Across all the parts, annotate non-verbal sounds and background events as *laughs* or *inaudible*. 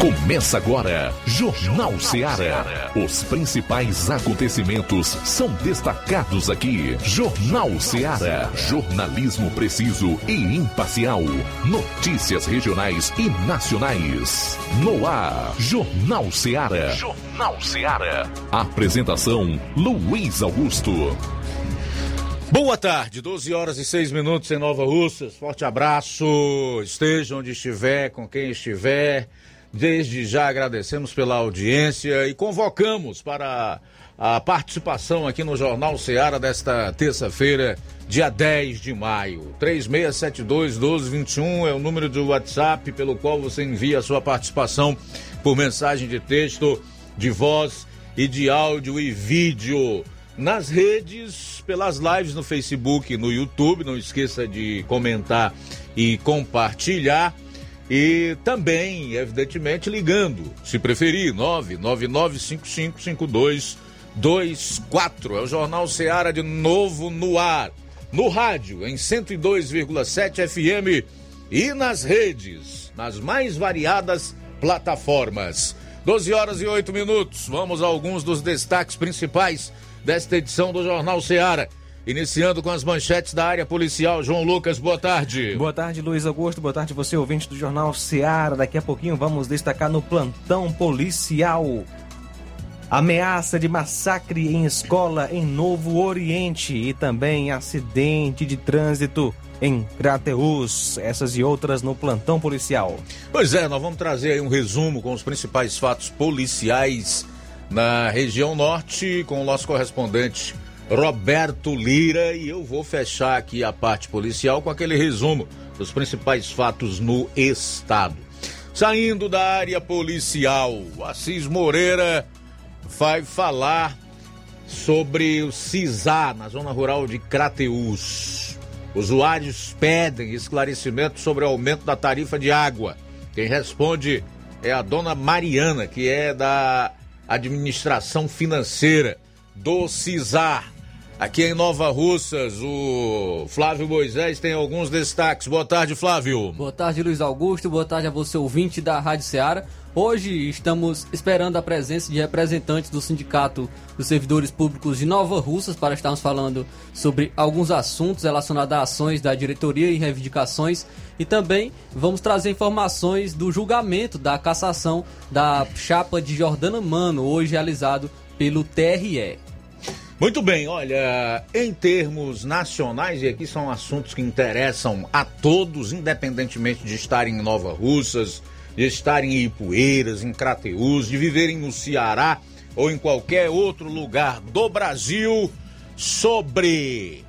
Começa agora, Jornal Ceará. Os principais acontecimentos são destacados aqui. Jornal Ceará. Jornalismo preciso e imparcial. Notícias regionais e nacionais. No ar, Jornal Ceará. Jornal Ceará. Apresentação: Luiz Augusto. Boa tarde, 12 horas e 6 minutos em Nova Russas. Forte abraço. Esteja onde estiver, com quem estiver. Desde já agradecemos pela audiência e convocamos para a participação aqui no Jornal Ceará desta terça-feira, dia 10 de maio. 3672-1221 é o número do WhatsApp pelo qual você envia a sua participação por mensagem de texto, de voz e de áudio e vídeo. Nas redes, pelas lives no Facebook, no YouTube, não esqueça de comentar e compartilhar. E também, evidentemente, ligando, se preferir, 999555224. É o Jornal Seara de novo no ar. No rádio, em 102,7 FM e nas redes, nas mais variadas plataformas. 12 horas e 8 minutos. Vamos a alguns dos destaques principais desta edição do Jornal Seara. Iniciando com as manchetes da área policial. João Lucas, boa tarde. Boa tarde, Luiz Augusto. Boa tarde, você ouvinte do Jornal Seara. Daqui a pouquinho vamos destacar no plantão policial. Ameaça de massacre em escola em Novo Oriente e também acidente de trânsito em Crateus. Essas e outras no plantão policial. Pois é, nós vamos trazer aí um resumo com os principais fatos policiais na região norte com o nosso correspondente Roberto Lira e eu vou fechar aqui a parte policial com aquele resumo dos principais fatos no estado. Saindo da área policial, Assis Moreira vai falar sobre o CISA na zona rural de Crateús. Usuários pedem esclarecimento sobre o aumento da tarifa de água. Quem responde é a dona Mariana, que é da administração financeira do CISAR. Aqui em Nova Russas, o Flávio Moisés tem alguns destaques. Boa tarde, Flávio. Boa tarde, Luiz Augusto. Boa tarde a você, ouvinte da Rádio Ceará. Hoje estamos esperando a presença de representantes do Sindicato dos Servidores Públicos de Nova Russas para estarmos falando sobre alguns assuntos relacionados a ações da diretoria e reivindicações. E também vamos trazer informações do julgamento da cassação da chapa de Jordana Mano, hoje realizado pelo TRE. Muito bem, olha, em termos nacionais, e aqui são assuntos que interessam a todos, independentemente de estarem em Nova Russas, de estarem em Ipueiras, em Crateús, de viverem no Ceará ou em qualquer outro lugar do Brasil, sobre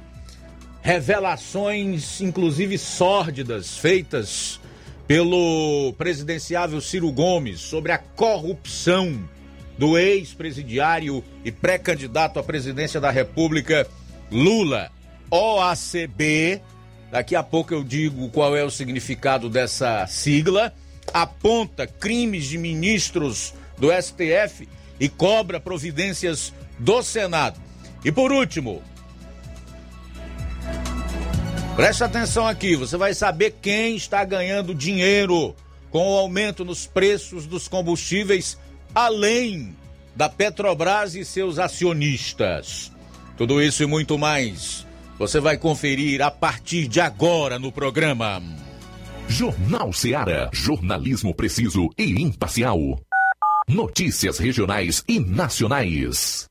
revelações, inclusive sórdidas, feitas pelo presidenciável Ciro Gomes sobre a corrupção do ex-presidiário e pré-candidato à presidência da República, Lula. OACB, daqui a pouco eu digo qual é o significado dessa sigla, aponta crimes de ministros do STF e cobra providências do Senado. E por último, preste atenção aqui, você vai saber quem está ganhando dinheiro com o aumento nos preços dos combustíveis além da Petrobras e seus acionistas. Tudo isso e muito mais você vai conferir a partir de agora no programa. Jornal Ceará, jornalismo preciso e imparcial. Notícias regionais e nacionais.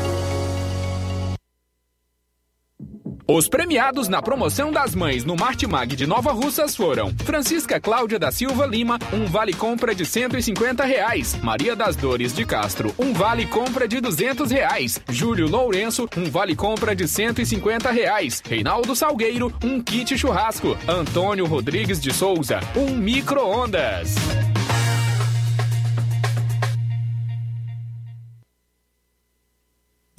Os premiados na promoção das mães no Martimag de Nova Russas foram Francisca Cláudia da Silva Lima, um vale compra de 150 reais. Maria das Dores de Castro, um vale compra de 200 reais. Júlio Lourenço, um vale compra de 150 reais. Reinaldo Salgueiro, um kit churrasco. Antônio Rodrigues de Souza, um micro-ondas.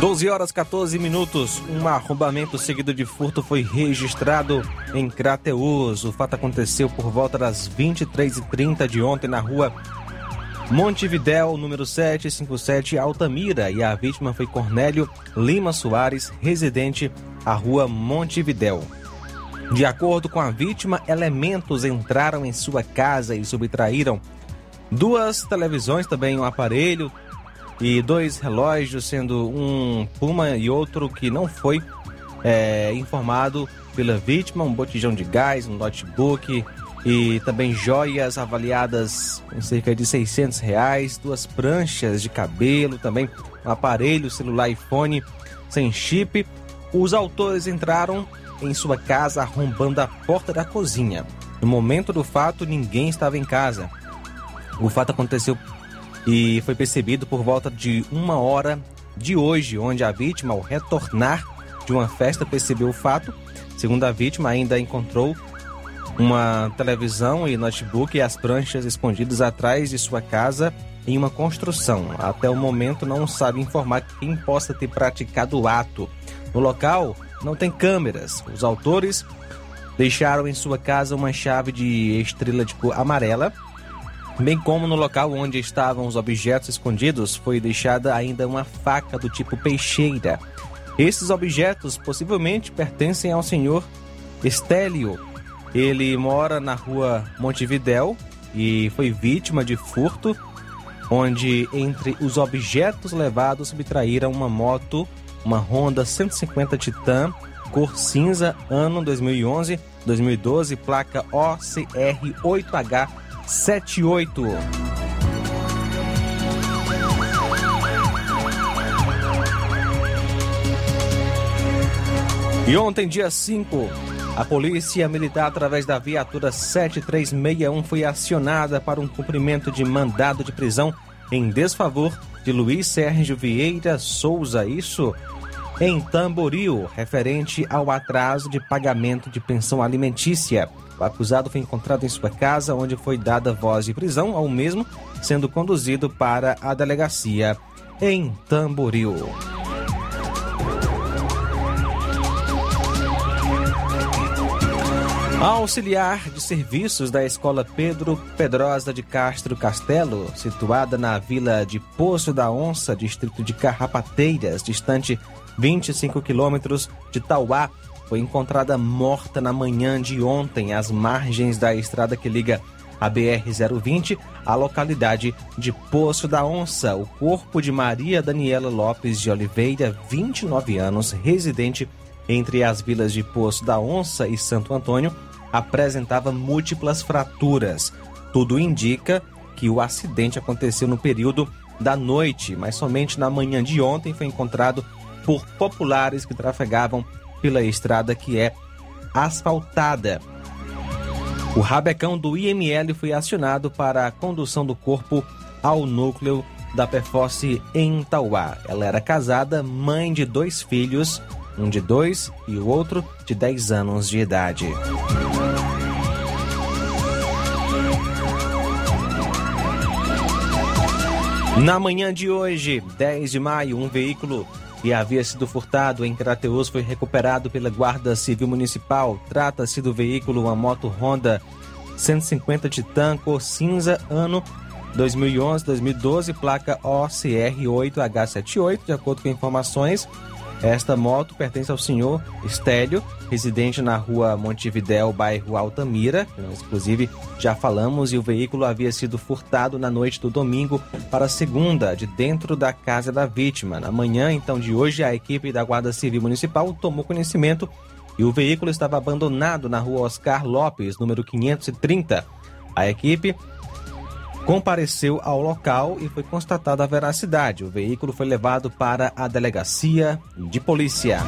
12 horas 14 minutos. Um arrombamento seguido de furto foi registrado em Crateus. O fato aconteceu por volta das 23h30 de ontem na rua Montevidéu, número 757, Altamira. E a vítima foi Cornélio Lima Soares, residente à rua Montevidéu. De acordo com a vítima, elementos entraram em sua casa e subtraíram duas televisões, também um aparelho, e dois relógios, sendo um Puma e outro que não foi é, informado pela vítima, um botijão de gás, um notebook e também joias avaliadas em cerca de 600 reais, duas pranchas de cabelo, também um aparelho celular iPhone sem chip. Os autores entraram em sua casa arrombando a porta da cozinha. No momento do fato, ninguém estava em casa. O fato aconteceu e foi percebido por volta de uma hora de hoje, onde a vítima, ao retornar de uma festa, percebeu o fato. Segundo a vítima, ainda encontrou uma televisão e notebook e as pranchas escondidas atrás de sua casa em uma construção. Até o momento não sabe informar quem possa ter praticado o ato. No local não tem câmeras. Os autores deixaram em sua casa uma chave de estrela de cor amarela bem como no local onde estavam os objetos escondidos foi deixada ainda uma faca do tipo peixeira. Esses objetos possivelmente pertencem ao senhor Estélio. Ele mora na rua Montevidéu e foi vítima de furto, onde entre os objetos levados subtraíram uma moto, uma Honda 150 Titan, cor cinza, ano 2011, 2012, placa OCR8H 78. E ontem, dia 5, a Polícia Militar, através da viatura 7361, foi acionada para um cumprimento de mandado de prisão em desfavor de Luiz Sérgio Vieira Souza, isso em Tamboril, referente ao atraso de pagamento de pensão alimentícia. O acusado foi encontrado em sua casa, onde foi dada voz de prisão ao mesmo, sendo conduzido para a delegacia em Tamboril. A auxiliar de serviços da Escola Pedro Pedrosa de Castro Castelo, situada na vila de Poço da Onça, distrito de Carrapateiras, distante 25 quilômetros de Tauá, foi encontrada morta na manhã de ontem às margens da estrada que liga a BR-020 à localidade de Poço da Onça. O corpo de Maria Daniela Lopes de Oliveira, 29 anos, residente entre as vilas de Poço da Onça e Santo Antônio, apresentava múltiplas fraturas. Tudo indica que o acidente aconteceu no período da noite, mas somente na manhã de ontem foi encontrado por populares que trafegavam pela estrada que é asfaltada. O rabecão do IML foi acionado para a condução do corpo ao núcleo da Perforce em Tauá. Ela era casada, mãe de dois filhos, um de dois e o outro de 10 anos de idade. Na manhã de hoje, 10 de maio, um veículo que havia sido furtado em Crateus foi recuperado pela Guarda Civil Municipal. Trata-se do veículo, uma moto Honda 150 Titan cor cinza, ano 2011-2012, placa OCR 8H78, de acordo com informações esta moto pertence ao senhor Estélio, residente na rua Montevidéu, bairro Altamira, inclusive já falamos, e o veículo havia sido furtado na noite do domingo para segunda, de dentro da casa da vítima. Na manhã, então, de hoje, a equipe da Guarda Civil Municipal tomou conhecimento e o veículo estava abandonado na rua Oscar Lopes, número 530. A equipe compareceu ao local e foi constatada a veracidade. O veículo foi levado para a delegacia de polícia.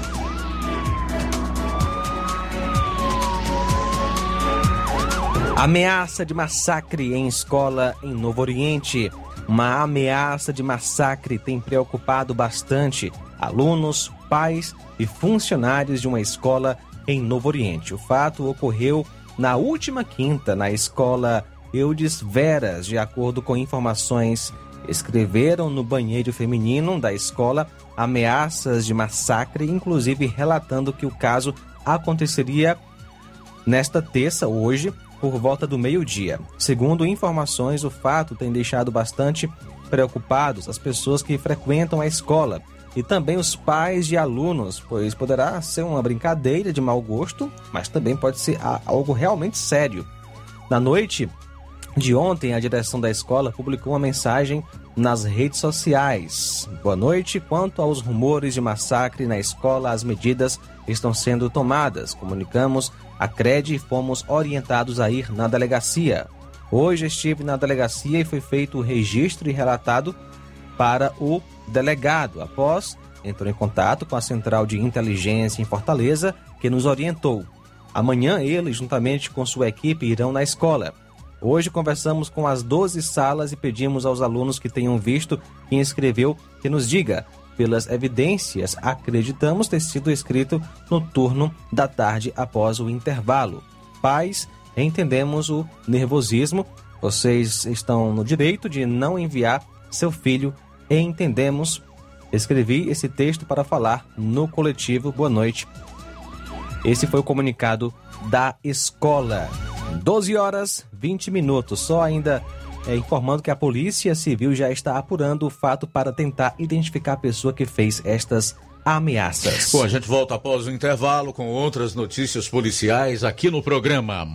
Ameaça de massacre em escola em Novo Oriente. Uma ameaça de massacre tem preocupado bastante alunos, pais e funcionários de uma escola em Novo Oriente. O fato ocorreu na última quinta na escola Eudes Veras, de acordo com informações, escreveram no banheiro feminino da escola ameaças de massacre, inclusive relatando que o caso aconteceria nesta terça, hoje, por volta do meio-dia. Segundo informações, o fato tem deixado bastante preocupados as pessoas que frequentam a escola e também os pais de alunos, pois poderá ser uma brincadeira de mau gosto, mas também pode ser algo realmente sério. Na noite de ontem, a direção da escola publicou uma mensagem nas redes sociais. Boa noite. Quanto aos rumores de massacre na escola, as medidas estão sendo tomadas. Comunicamos a CRED e fomos orientados a ir na delegacia. Hoje estive na delegacia e foi feito o registro e relatado para o delegado. Após, entrou em contato com a Central de Inteligência em Fortaleza, que nos orientou. Amanhã, ele, juntamente com sua equipe, irão na escola. Hoje conversamos com as 12 salas e pedimos aos alunos que tenham visto quem escreveu que nos diga. Pelas evidências, acreditamos ter sido escrito no turno da tarde após o intervalo. Pais, entendemos o nervosismo. Vocês estão no direito de não enviar seu filho entendemos. Escrevi esse texto para falar no coletivo. Boa noite. Esse foi o comunicado da escola. 12 horas 20 minutos. Só ainda é, informando que a Polícia Civil já está apurando o fato para tentar identificar a pessoa que fez estas ameaças. Bom, a gente volta após o intervalo com outras notícias policiais aqui no programa.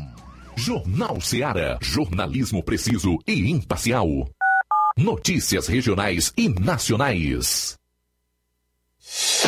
Jornal Seara. Jornalismo preciso e imparcial. Notícias regionais e nacionais.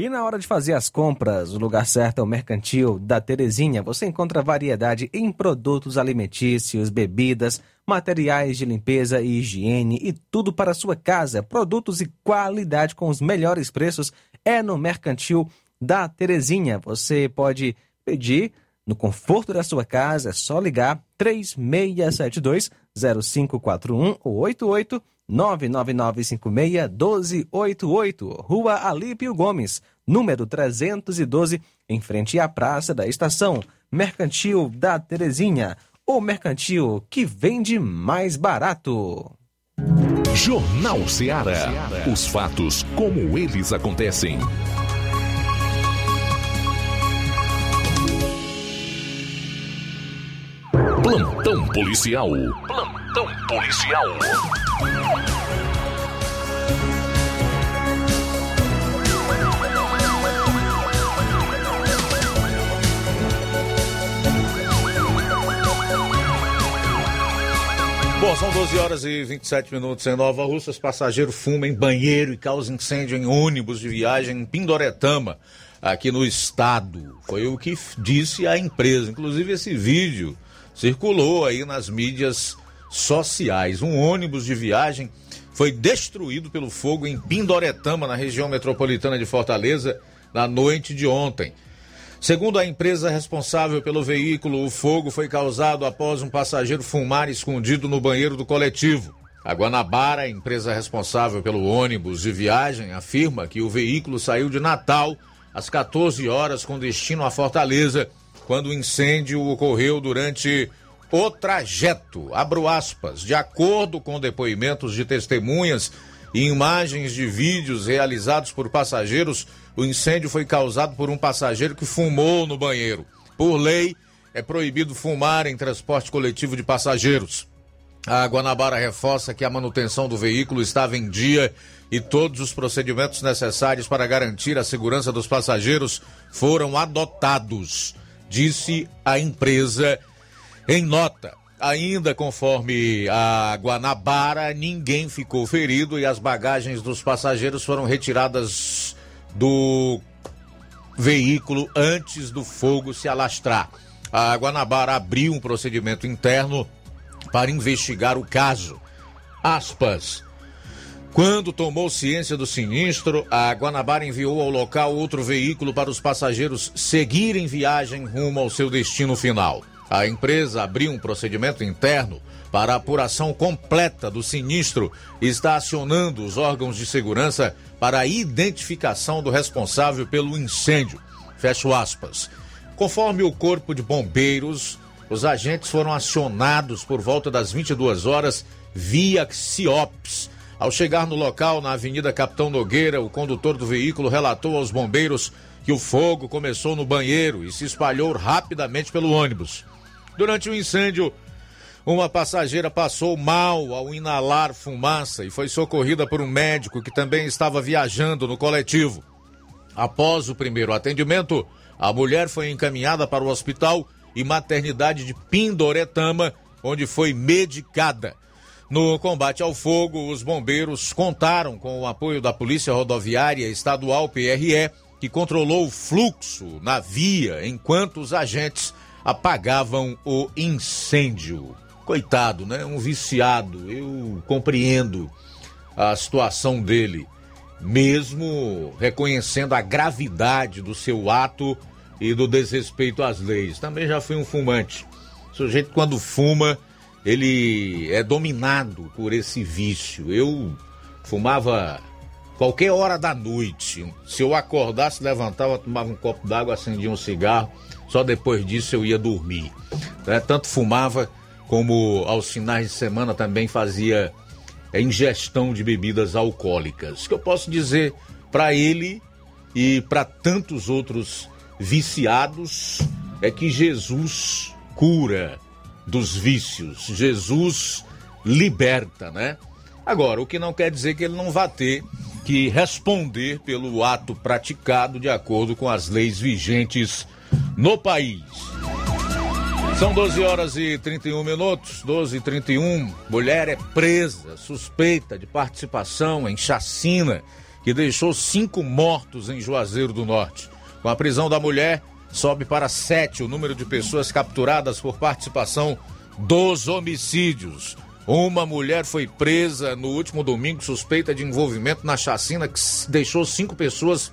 E na hora de fazer as compras, o lugar certo é o Mercantil da Terezinha. Você encontra variedade em produtos alimentícios, bebidas, materiais de limpeza e higiene e tudo para a sua casa. Produtos e qualidade com os melhores preços é no Mercantil da Terezinha. Você pode pedir no conforto da sua casa, é só ligar 3672 0541 ou 88 99956-1288, Rua Alípio Gomes, número 312, em frente à Praça da Estação, Mercantil da Terezinha, o mercantil que vende mais barato. Jornal Ceará. Os fatos como eles acontecem. Plantão policial. Plantão policial. Bom, são 12 horas e 27 minutos em Nova Russas. Passageiro fuma em banheiro e causa incêndio em ônibus de viagem em Pindoretama, aqui no estado. Foi o que disse a empresa. Inclusive, esse vídeo circulou aí nas mídias sociais. Um ônibus de viagem foi destruído pelo fogo em Pindoretama, na região metropolitana de Fortaleza, na noite de ontem. Segundo a empresa responsável pelo veículo, o fogo foi causado após um passageiro fumar escondido no banheiro do coletivo. A Guanabara, empresa responsável pelo ônibus de viagem, afirma que o veículo saiu de Natal às 14 horas com destino a Fortaleza, quando o incêndio ocorreu durante o trajeto. Abro aspas. De acordo com depoimentos de testemunhas e imagens de vídeos realizados por passageiros, o incêndio foi causado por um passageiro que fumou no banheiro. Por lei, é proibido fumar em transporte coletivo de passageiros. A Guanabara reforça que a manutenção do veículo estava em dia e todos os procedimentos necessários para garantir a segurança dos passageiros foram adotados, disse a empresa em nota. Ainda conforme a Guanabara, ninguém ficou ferido e as bagagens dos passageiros foram retiradas do veículo antes do fogo se alastrar. A Guanabara abriu um procedimento interno para investigar o caso. Aspas. Quando tomou ciência do sinistro, a Guanabara enviou ao local outro veículo para os passageiros seguirem viagem rumo ao seu destino final. A empresa abriu um procedimento interno para apuração completa do sinistro e está acionando os órgãos de segurança para a identificação do responsável pelo incêndio. Fecho aspas. Conforme o Corpo de Bombeiros, os agentes foram acionados por volta das 22 horas via CIOPS. Ao chegar no local, na Avenida Capitão Nogueira, o condutor do veículo relatou aos bombeiros que o fogo começou no banheiro e se espalhou rapidamente pelo ônibus. Durante o incêndio, uma passageira passou mal ao inalar fumaça e foi socorrida por um médico que também estava viajando no coletivo. Após o primeiro atendimento, a mulher foi encaminhada para o hospital e maternidade de Pindoretama, onde foi medicada. No combate ao fogo, os bombeiros contaram com o apoio da Polícia Rodoviária Estadual PRE, que controlou o fluxo na via enquanto os agentes apagavam o incêndio. Coitado, né? Um viciado. Eu compreendo a situação dele, mesmo reconhecendo a gravidade do seu ato e do desrespeito às leis. Também já fui um fumante. O sujeito, quando fuma, ele é dominado por esse vício. Eu fumava qualquer hora da noite. Se eu acordasse, levantava, tomava um copo d'água, acendia um cigarro. Só depois disso eu ia dormir. Né? Tanto fumava como aos finais de semana também fazia é, ingestão de bebidas alcoólicas. O que eu posso dizer para ele e para tantos outros viciados é que Jesus cura dos vícios, Jesus liberta, né? Agora, o que não quer dizer que ele não vá ter que responder pelo ato praticado de acordo com as leis vigentes no país. São 12 horas e 31 minutos, 12 e 31. Mulher é presa, suspeita de participação em chacina que deixou cinco mortos em Juazeiro do Norte. Com a prisão da mulher, sobe para sete o número de pessoas capturadas por participação dos homicídios. Uma mulher foi presa no último domingo suspeita de envolvimento na chacina que deixou cinco pessoas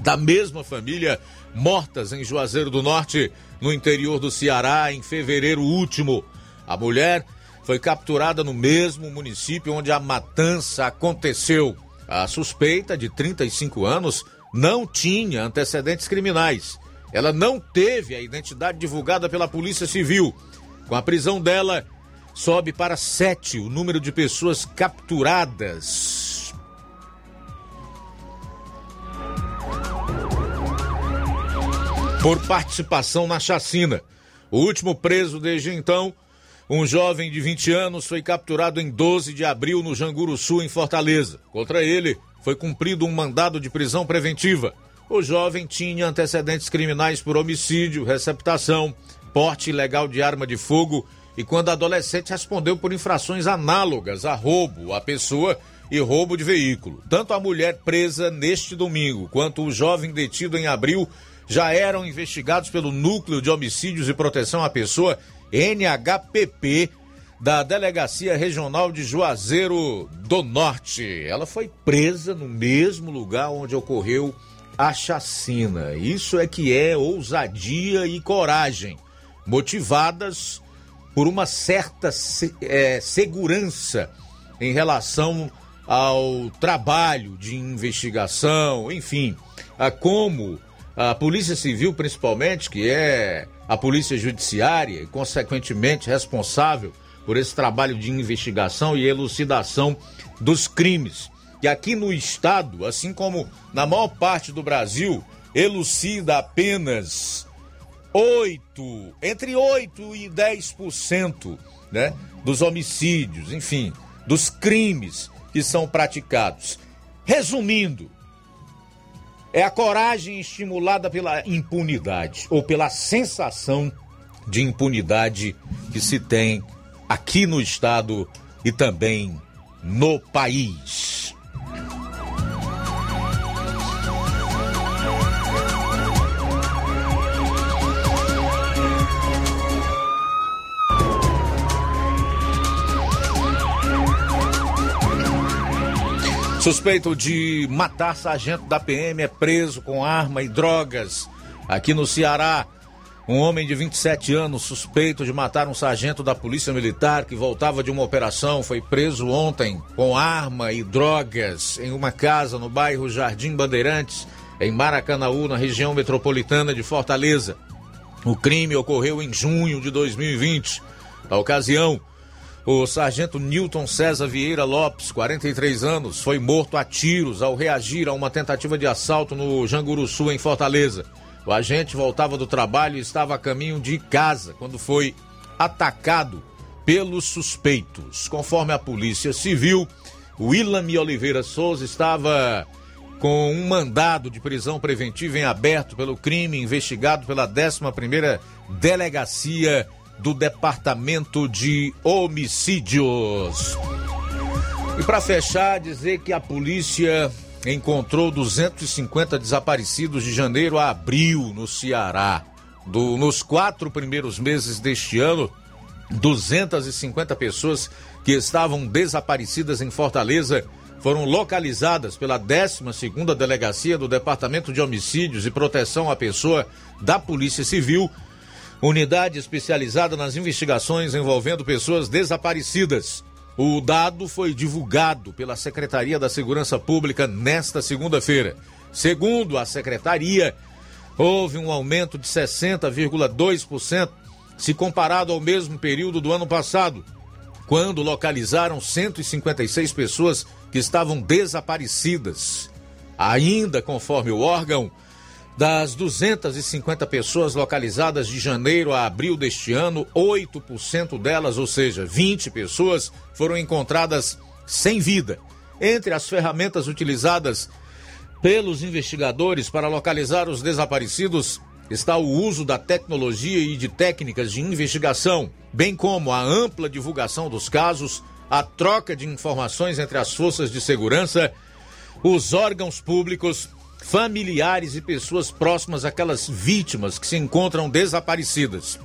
da mesma família mortas em Juazeiro do Norte, no interior do Ceará, em fevereiro último. A mulher foi capturada no mesmo município onde a matança aconteceu. A suspeita, de 35 anos, não tinha antecedentes criminais. Ela não teve a identidade divulgada pela Polícia Civil. Com a prisão dela, sobe para sete o número de pessoas capturadas. Por participação na chacina. O último preso desde então, um jovem de 20 anos, foi capturado em 12 de abril no Janguru Sul, em Fortaleza. Contra ele, foi cumprido um mandado de prisão preventiva. O jovem tinha antecedentes criminais por homicídio, receptação, porte ilegal de arma de fogo e quando adolescente respondeu por infrações análogas a roubo à pessoa e roubo de veículo. Tanto a mulher presa neste domingo quanto o jovem detido em abril já eram investigados pelo Núcleo de Homicídios e Proteção à Pessoa, NHPP, da Delegacia Regional de Juazeiro do Norte. Ela foi presa no mesmo lugar onde ocorreu a chacina. Isso é que é ousadia e coragem, motivadas por uma certa é, segurança em relação ao trabalho de investigação, enfim, a como a Polícia Civil, principalmente, que é a Polícia Judiciária e, consequentemente, responsável por esse trabalho de investigação e elucidação dos crimes. Que aqui no estado, assim como na maior parte do Brasil, elucida apenas 8, entre 8 e 10%, né, dos homicídios, enfim, dos crimes que são praticados. Resumindo, é a coragem estimulada pela impunidade ou pela sensação de impunidade que se tem aqui no estado e também no país. Suspeito de matar sargento da PM é preso com arma e drogas aqui no Ceará. Um homem de 27 anos, suspeito de matar um sargento da Polícia Militar que voltava de uma operação, foi preso ontem com arma e drogas em uma casa no bairro Jardim Bandeirantes, em Maracanaú, na região metropolitana de Fortaleza. O crime ocorreu em junho de 2020. Na ocasião, o sargento Newton César Vieira Lopes, 43 anos, foi morto a tiros ao reagir a uma tentativa de assalto no Janguruçu, em Fortaleza. O agente voltava do trabalho e estava a caminho de casa quando foi atacado pelos suspeitos. Conforme a Polícia Civil, Willam Oliveira Souza estava com um mandado de prisão preventiva em aberto pelo crime investigado pela 11ª Delegacia do Departamento de Homicídios. E para fechar, dizer que a polícia encontrou 250 desaparecidos de janeiro a abril no Ceará. Do, nos quatro primeiros meses deste ano, 250 pessoas que estavam desaparecidas em Fortaleza foram localizadas pela 12ª Delegacia do Departamento de Homicídios e Proteção à Pessoa da Polícia Civil, unidade especializada nas investigações envolvendo pessoas desaparecidas. O dado foi divulgado pela Secretaria da Segurança Pública nesta segunda-feira. Segundo a secretaria, houve um aumento de 60,2% se comparado ao mesmo período do ano passado, quando localizaram 156 pessoas que estavam desaparecidas. Ainda conforme o órgão, das 250 pessoas localizadas de janeiro a abril deste ano, 8% delas, ou seja, 20 pessoas, foram encontradas sem vida. Entre as ferramentas utilizadas pelos investigadores para localizar os desaparecidos está o uso da tecnologia e de técnicas de investigação, bem como a ampla divulgação dos casos, a troca de informações entre as forças de segurança, os órgãos públicos familiares e pessoas próximas àquelas vítimas que se encontram desaparecidas.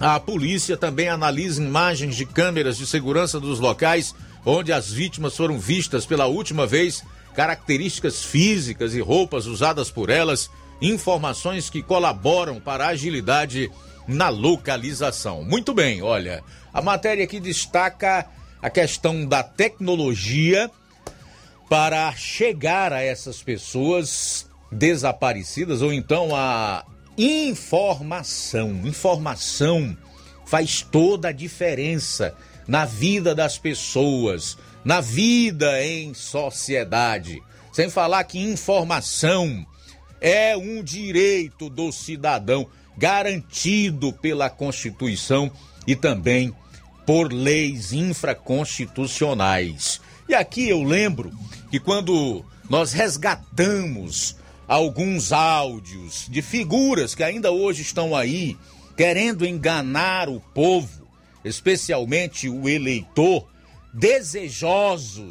A polícia também analisa imagens de câmeras de segurança dos locais onde as vítimas foram vistas pela última vez, características físicas e roupas usadas por elas, informações que colaboram para a agilidade na localização. Muito bem, olha, a matéria aqui destaca a questão da tecnologia para chegar a essas pessoas desaparecidas ou então a informação. Informação faz toda a diferença na vida das pessoas, na vida em sociedade. Sem falar que informação é um direito do cidadão garantido pela Constituição e também por leis infraconstitucionais. E aqui eu lembro que quando nós resgatamos alguns áudios de figuras que ainda hoje estão aí querendo enganar o povo, especialmente o eleitor, desejosos,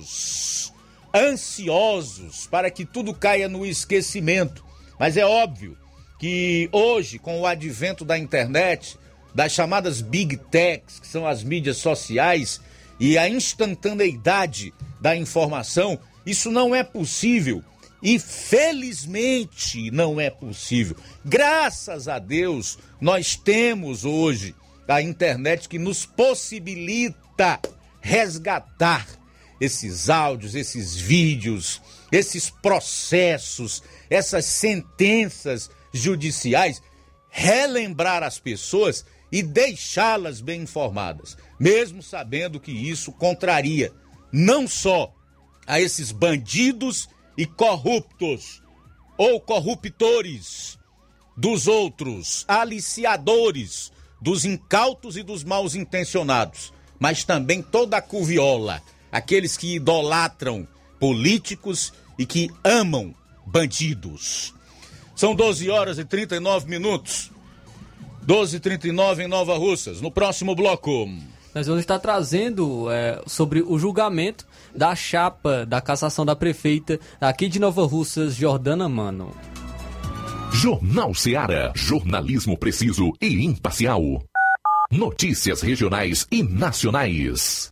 ansiosos para que tudo caia no esquecimento. Mas é óbvio que hoje, com o advento da internet, das chamadas big techs, que são as mídias sociais, e a instantaneidade da informação, isso não é possível. E felizmente não é possível. Graças a Deus, nós temos hoje a internet que nos possibilita resgatar esses áudios, esses vídeos, esses processos, essas sentenças judiciais, relembrar as pessoas e deixá-las bem informadas, mesmo sabendo que isso contraria não só a esses bandidos e corruptos ou corruptores dos outros, aliciadores dos incautos e dos mal intencionados, mas também toda a cuviola, aqueles que idolatram políticos e que amam bandidos. São 12 horas e 39 minutos. 12 e 39 em Nova Russas. No próximo bloco. Nós vamos estar trazendo é, sobre o julgamento da chapa da cassação da prefeita aqui de Nova Russas, Jordana Mano. Jornal Seara. Jornalismo preciso e imparcial. Notícias regionais e nacionais.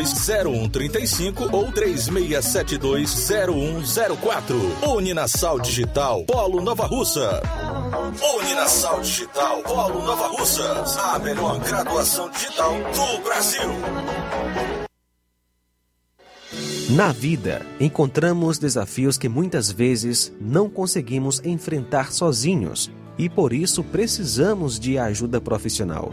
0135 ou 36720104. Uninasal Digital Polo Nova Russa. Uninasal Digital Polo Nova Russa. A melhor graduação digital do Brasil. Na vida, encontramos desafios que muitas vezes não conseguimos enfrentar sozinhos e por isso precisamos de ajuda profissional.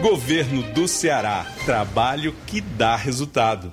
Governo do Ceará. Trabalho que dá resultado.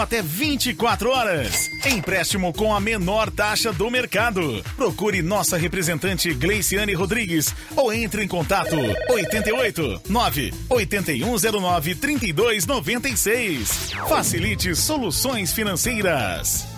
até 24 horas. Empréstimo com a menor taxa do mercado. Procure nossa representante Gleiciane Rodrigues ou entre em contato 88 9 8109 3296. Facilite soluções financeiras.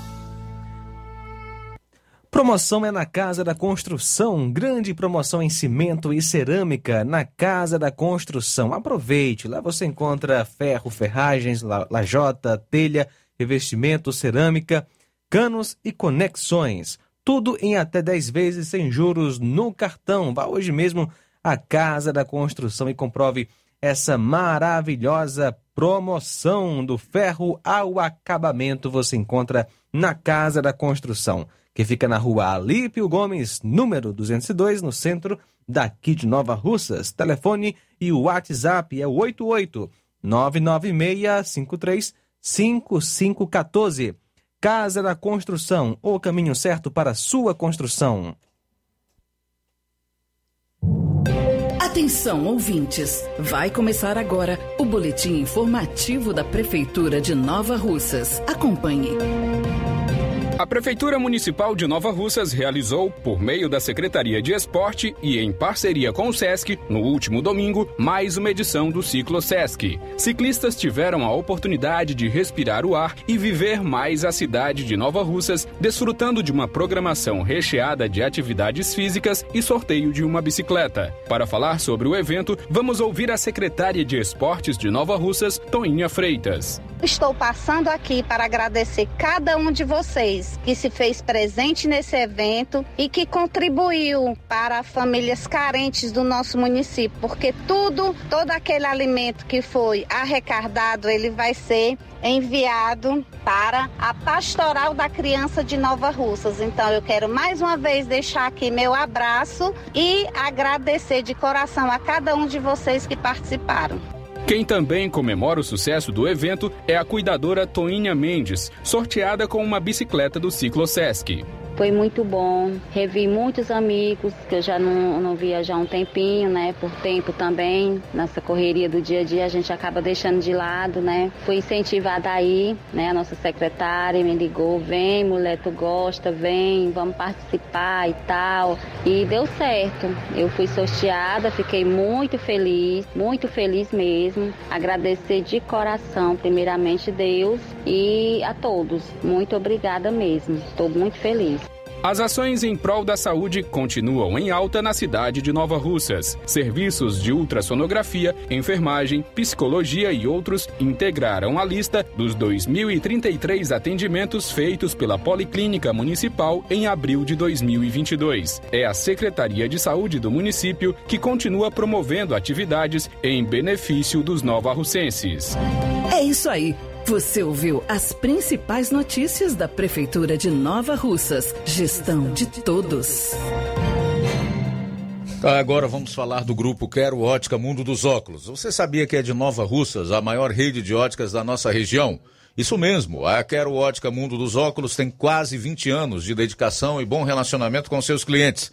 Promoção é na Casa da Construção. Grande promoção em cimento e cerâmica na Casa da Construção. Aproveite, lá você encontra ferro, ferragens, lajota, telha, revestimento, cerâmica, canos e conexões. Tudo em até 10 vezes sem juros no cartão. Vá hoje mesmo à Casa da Construção e comprove essa maravilhosa promoção do ferro ao acabamento. Você encontra na Casa da Construção que fica na rua Alípio Gomes, número 202, no centro daqui de Nova Russas. Telefone e o WhatsApp é o 88 99653 5514. Casa da Construção, o caminho certo para sua construção. Atenção, ouvintes! Vai começar agora o boletim informativo da Prefeitura de Nova Russas. Acompanhe. A Prefeitura Municipal de Nova Russas realizou, por meio da Secretaria de Esporte e em parceria com o SESC, no último domingo, mais uma edição do Ciclo SESC. Ciclistas tiveram a oportunidade de respirar o ar e viver mais a cidade de Nova Russas, desfrutando de uma programação recheada de atividades físicas e sorteio de uma bicicleta. Para falar sobre o evento, vamos ouvir a secretária de Esportes de Nova Russas, Toinha Freitas. Estou passando aqui para agradecer cada um de vocês que se fez presente nesse evento e que contribuiu para famílias carentes do nosso município, porque tudo, todo aquele alimento que foi arrecadado, ele vai ser enviado para a Pastoral da Criança de Nova Russas. Então eu quero mais uma vez deixar aqui meu abraço e agradecer de coração a cada um de vocês que participaram. Quem também comemora o sucesso do evento é a cuidadora Toinha Mendes, sorteada com uma bicicleta do Ciclo Sesc. Foi muito bom. Revi muitos amigos que eu já não, não via já um tempinho, né? Por tempo também. Nessa correria do dia a dia a gente acaba deixando de lado, né? Fui incentivada aí, né? A nossa secretária me ligou, vem, mulher, tu gosta, vem, vamos participar e tal. E deu certo. Eu fui sorteada, fiquei muito feliz, muito feliz mesmo. Agradecer de coração, primeiramente Deus e a todos. Muito obrigada mesmo. Estou muito feliz. As ações em prol da saúde continuam em alta na cidade de Nova Russas. Serviços de ultrassonografia, enfermagem, psicologia e outros integraram a lista dos 2.033 atendimentos feitos pela Policlínica Municipal em abril de 2022. É a Secretaria de Saúde do município que continua promovendo atividades em benefício dos novarrucenses. É isso aí. Você ouviu as principais notícias da Prefeitura de Nova Russas. Gestão de todos. Agora vamos falar do grupo Quero Ótica Mundo dos Óculos. Você sabia que é de Nova Russas a maior rede de óticas da nossa região? Isso mesmo, a Quero Ótica Mundo dos Óculos tem quase 20 anos de dedicação e bom relacionamento com seus clientes.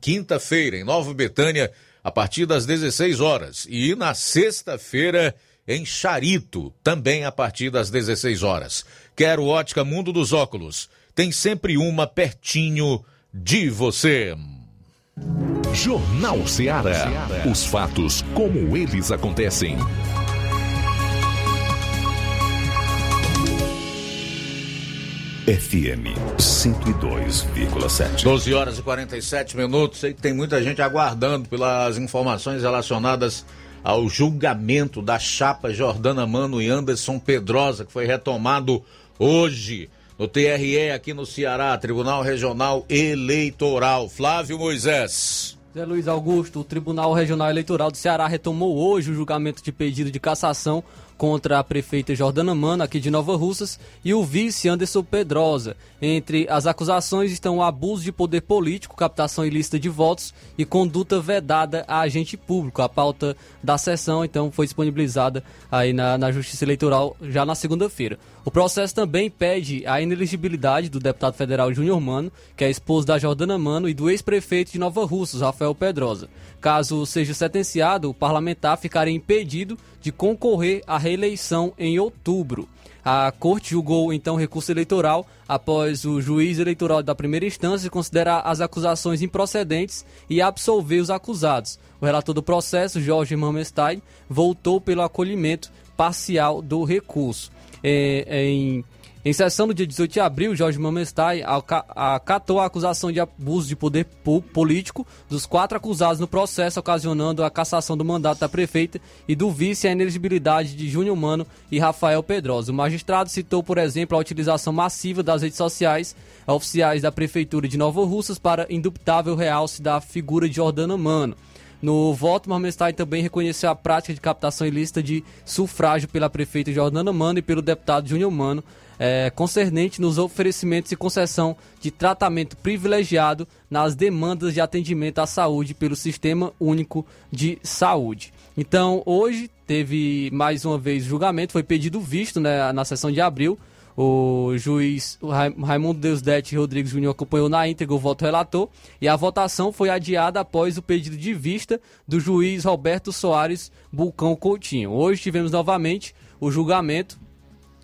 quinta-feira, em Nova Betânia, a partir das 16 horas. E na sexta-feira, em Charito, também a partir das 16 horas. Quero ótica Mundo dos Óculos. Tem sempre uma pertinho de você. Jornal Ceará. Os fatos como eles acontecem. FM 102,7. 12 horas e 47 minutos. Sei que tem muita gente aguardando pelas informações relacionadas ao julgamento da chapa Jordana Mano e Anderson Pedrosa, que foi retomado hoje no TRE aqui no Ceará, Tribunal Regional Eleitoral. Flávio Moisés. Zé Luiz Augusto, o Tribunal Regional Eleitoral do Ceará retomou hoje o julgamento de pedido de cassação contra a prefeita Jordana Mano, aqui de Nova Russas, e o vice Anderson Pedrosa. Entre as acusações estão o abuso de poder político, captação ilícita de votos e conduta vedada a agente público. A pauta da sessão, então, foi disponibilizada aí na, na Justiça Eleitoral já na segunda-feira. O processo também pede a ineligibilidade do deputado federal Júnior Mano, que é esposo da Jordana Mano, e do ex-prefeito de Nova Russas, Rafael Pedrosa. Caso seja sentenciado, o parlamentar ficaria impedido de concorrer à reeleição em outubro. A corte julgou então recurso eleitoral após o juiz eleitoral da primeira instância considerar as acusações improcedentes e absolver os acusados. O relator do processo, Jorge Mamestein, voltou pelo acolhimento parcial do recurso. É, em em sessão no dia 18 de abril, Jorge Mamestai acatou a acusação de abuso de poder político dos quatro acusados no processo, ocasionando a cassação do mandato da prefeita e do vice a ineligibilidade de Júnior Mano e Rafael Pedrosa. O magistrado citou, por exemplo, a utilização massiva das redes sociais oficiais da prefeitura de Nova Russas para indubitável realce da figura de Jordana Mano. No voto, Marmestein também reconheceu a prática de captação ilícita de sufrágio pela prefeita Jordana Mano e pelo deputado Júnior Mano, é, concernente nos oferecimentos e concessão de tratamento privilegiado nas demandas de atendimento à saúde pelo Sistema Único de Saúde. Então, hoje teve mais uma vez julgamento, foi pedido visto né, na sessão de abril. O juiz Raimundo Deusdete Rodrigues Júnior acompanhou na íntegra o voto relator e a votação foi adiada após o pedido de vista do juiz Roberto Soares Bulcão Coutinho. Hoje tivemos novamente o julgamento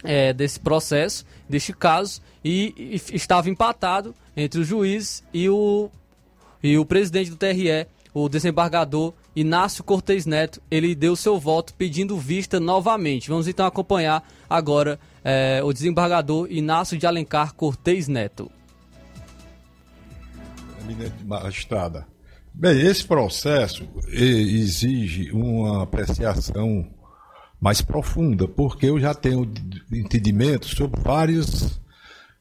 é, desse processo, deste caso, e, e, estava empatado entre o juiz e o, e o presidente do TRE, o desembargador Inácio Cortez Neto. Ele deu seu voto pedindo vista novamente. Vamos então acompanhar agora é, o desembargador Inácio de Alencar Cortez Neto. Eminente magistrada. Bem, esse processo exige uma apreciação mais profunda, porque eu já tenho entendimento sobre vários,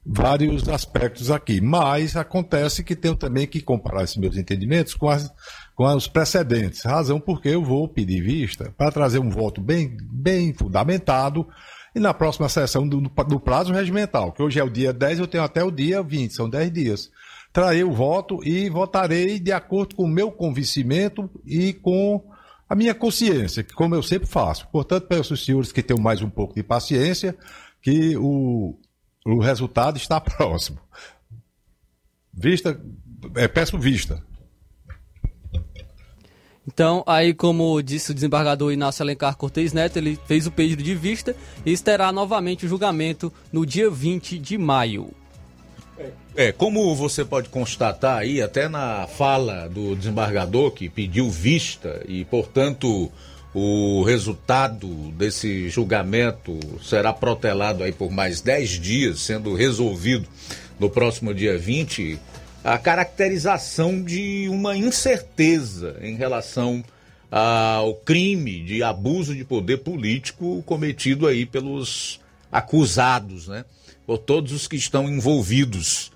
vários aspectos aqui. Mas acontece que tenho também que comparar esses meus entendimentos com, as, com os precedentes. Razão porque eu vou pedir vista para trazer um voto bem, bem fundamentado e na próxima sessão do, do prazo regimental, que hoje é o dia 10, eu tenho até o dia 20, são 10 dias. Trarei o voto e votarei de acordo com o meu convencimento e com a minha consciência, que como eu sempre faço. Portanto, peço aos senhores que tenham mais um pouco de paciência, que o, o resultado está *laughs* próximo. Vista, é, peço vista. Então, aí, como disse o desembargador Inácio Alencar Cortez Neto, ele fez o pedido de vista e estará novamente o julgamento no dia 20 de maio. É, como você pode constatar aí, até na fala do desembargador que pediu vista e, portanto, o resultado desse julgamento será protelado aí por mais 10 dias, sendo resolvido no próximo dia 20, a caracterização de uma incerteza em relação ao crime de abuso de poder político cometido aí pelos acusados, né? Por todos os que estão envolvidos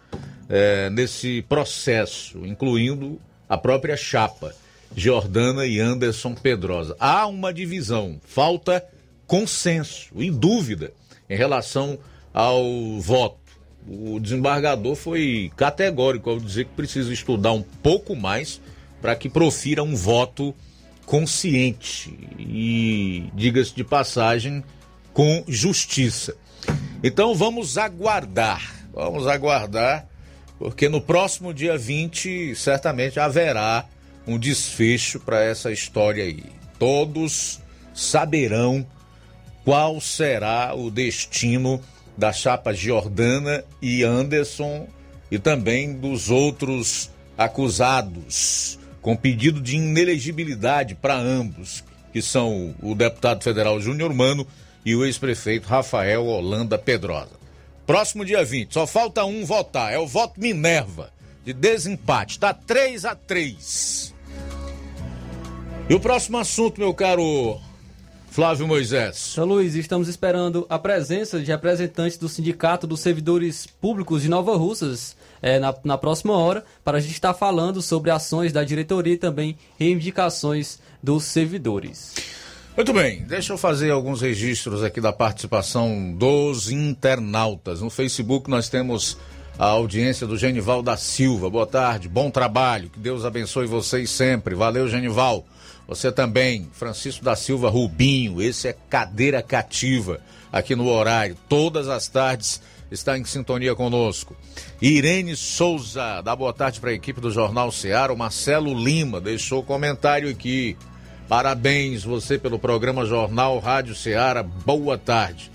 é, nesse processo, incluindo a própria chapa. Jordana e Anderson Pedrosa. Há uma divisão, falta consenso e dúvida em relação ao voto. O desembargador foi categórico ao dizer que precisa estudar um pouco mais para que profira um voto consciente e, diga-se de passagem, com justiça. Então vamos aguardar, vamos aguardar, porque no próximo dia 20 certamente haverá um desfecho para essa história aí. Todos saberão qual será o destino da chapa Jordana e Anderson e também dos outros acusados com pedido de inelegibilidade para ambos, que são o deputado federal Júnior Mano e o ex-prefeito Rafael Holanda Pedrosa. Próximo dia 20, só falta um votar, é o voto Minerva, de desempate, está 3 a 3 E o próximo assunto, meu caro Flávio Moisés. São Luís, estamos esperando a presença de representantes do Sindicato dos Servidores Públicos de Nova Russas é, na, na próxima hora, para a gente estar falando sobre ações da diretoria e também reivindicações dos servidores. Muito bem, deixa eu fazer alguns registros aqui da participação dos internautas. No Facebook nós temos a audiência do Genival da Silva. Boa tarde, bom trabalho, que Deus abençoe vocês sempre. Valeu, Genival. Você também, Francisco da Silva Rubinho, esse é cadeira cativa aqui no horário, todas as tardes está em sintonia conosco. Irene Souza, dá boa tarde para a equipe do Jornal Ceará. O Marcelo Lima deixou comentário aqui. Parabéns você pelo programa Jornal Rádio Ceará. Boa tarde.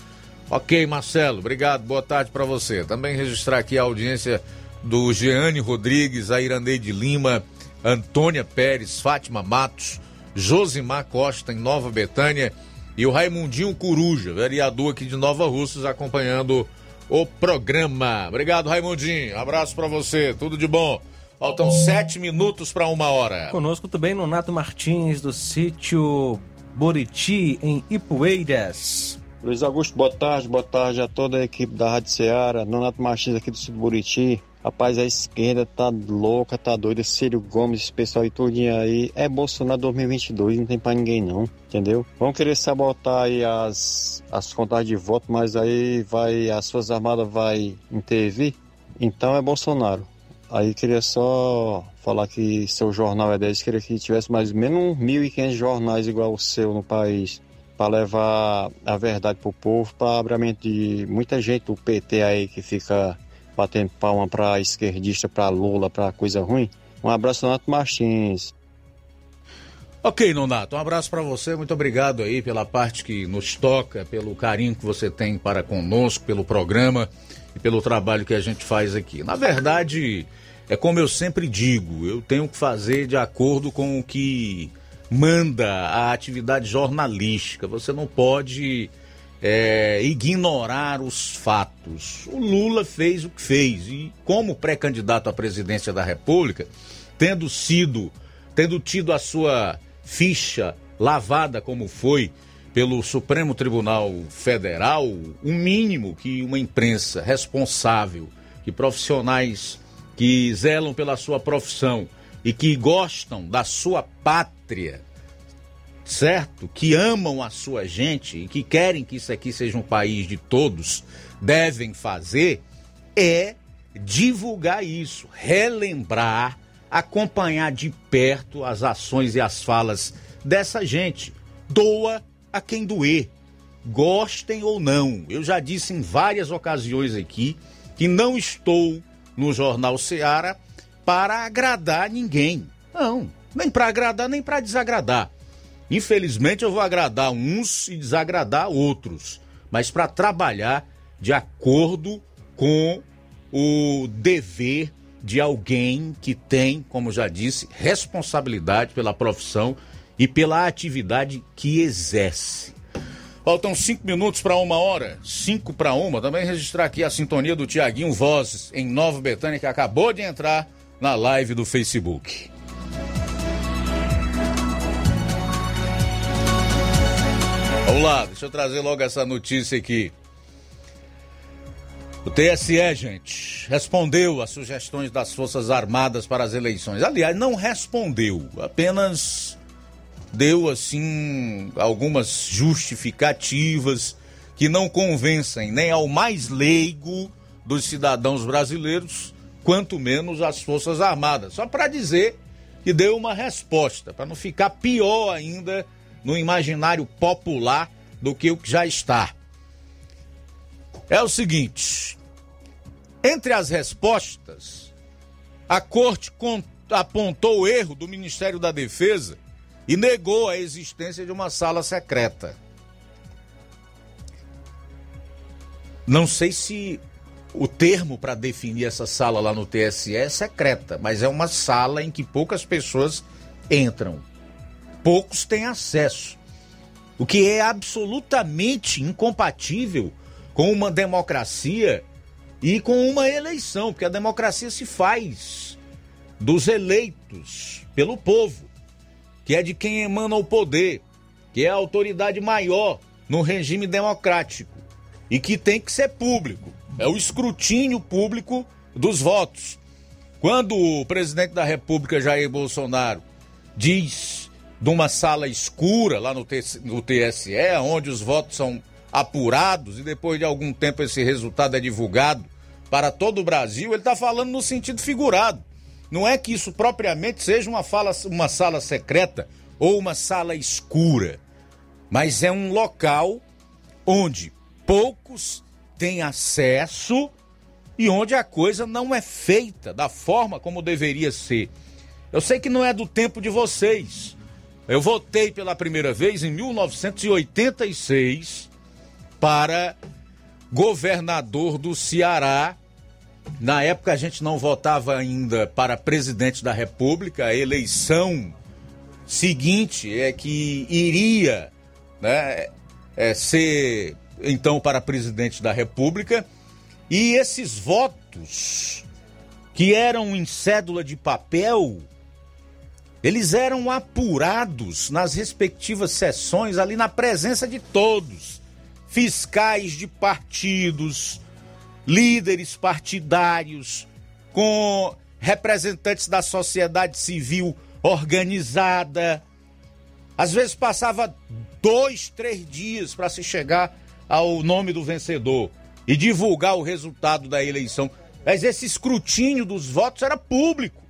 Ok, Marcelo, obrigado. Boa tarde para você. Também registrar aqui a audiência do Jeane Rodrigues, a Iraneide Lima, Antônia Pérez, Fátima Matos, Josimar Costa em Nova Betânia e o Raimundinho Coruja, vereador aqui de Nova Russas, acompanhando o programa. Obrigado, Raimundinho. Abraço para você. Tudo de bom. Faltam sete minutos para uma hora. Conosco também Nonato Martins, do sítio Buriti, em Ipueiras. Luiz Augusto, boa tarde, boa tarde a toda a equipe da Rádio Ceará. Nonato Martins aqui do sítio Buriti. Rapaz, a esquerda tá louca, tá doida. Círio Gomes, esse pessoal e tudinho aí. É Bolsonaro 2022, não tem pra ninguém não, entendeu? Vão querer sabotar aí as, as contas de voto, mas aí vai, as Forças Armadas vai intervir. Então é Bolsonaro. Aí queria só falar que seu jornal é 10, queria que tivesse mais ou menos 1.500 jornais igual o seu no país para levar a verdade pro povo, para abramento de muita gente do PT aí que fica batendo palma para esquerdista, para Lula, para coisa ruim. Um abraço, Nato Martins. Ok, Nonato, um abraço para você, muito obrigado aí pela parte que nos toca, pelo carinho que você tem para conosco, pelo programa e pelo trabalho que a gente faz aqui. Na verdade, é como eu sempre digo, eu tenho que fazer de acordo com o que manda a atividade jornalística. Você não pode é, ignorar os fatos. O Lula fez o que fez e, como pré-candidato à presidência da República, tendo sido, tendo tido a sua ficha lavada como foi pelo Supremo Tribunal Federal, o mínimo que uma imprensa responsável, que profissionais que zelam pela sua profissão e que gostam da sua pátria certo? Que amam a sua gente e que querem que isso aqui seja um país de todos, devem fazer é divulgar isso, relembrar, acompanhar de perto as ações e as falas dessa gente. Doa a quem doer, gostem ou não. Eu já disse em várias ocasiões aqui que não estou no Jornal Seara para agradar ninguém. Não, nem para agradar, nem para desagradar. Infelizmente eu vou agradar uns e desagradar outros, mas para trabalhar de acordo com o dever de alguém que tem, como já disse, responsabilidade pela profissão e pela atividade que exerce. Faltam cinco minutos para uma hora, cinco para uma. Também registrar aqui a sintonia do Tiaguinho Vozes, em Nova Betânia, que acabou de entrar na live do Facebook. Vamos lá, deixa eu trazer logo essa notícia aqui. O TSE, gente, respondeu às sugestões das Forças Armadas para as eleições. Aliás, não respondeu, apenas deu assim algumas justificativas que não convencem nem ao mais leigo dos cidadãos brasileiros, quanto menos às Forças Armadas. Só para dizer que deu uma resposta, para não ficar pior ainda no imaginário popular do que o que já está. É o seguinte: entre as respostas, a corte apontou o erro do Ministério da Defesa e negou a existência de uma sala secreta. Não sei se o termo para definir essa sala lá no TSE é secreta, mas é uma sala em que poucas pessoas entram. Poucos têm acesso. O que é absolutamente incompatível com uma democracia e com uma eleição, porque a democracia se faz dos eleitos pelo povo, que é de quem emana o poder, que é a autoridade maior no regime democrático e que tem que ser público. É o escrutínio público dos votos. Quando o presidente da República, Jair Bolsonaro, diz de uma sala escura lá no, TSE, onde os votos são apurados e depois de algum tempo esse resultado é divulgado para todo o Brasil, ele está falando no sentido figurado. Não é que isso propriamente seja uma, fala, uma sala secreta ou uma sala escura, mas é um local onde poucos têm acesso e onde a coisa não é feita da forma como deveria ser. Eu sei que não é do tempo de vocês. Eu votei pela primeira vez em 1986 para governador do Ceará. Na época a gente não votava ainda para presidente da República. A eleição seguinte é que iria né, é, ser então para presidente da República, e esses votos que eram em cédula de papel, eles eram apurados nas respectivas sessões, ali na presença de todos, fiscais de partidos, líderes partidários, com representantes da sociedade civil organizada. Às vezes passava dois, três dias para se chegar ao nome do vencedor e divulgar o resultado da eleição. Mas esse escrutínio dos votos era público.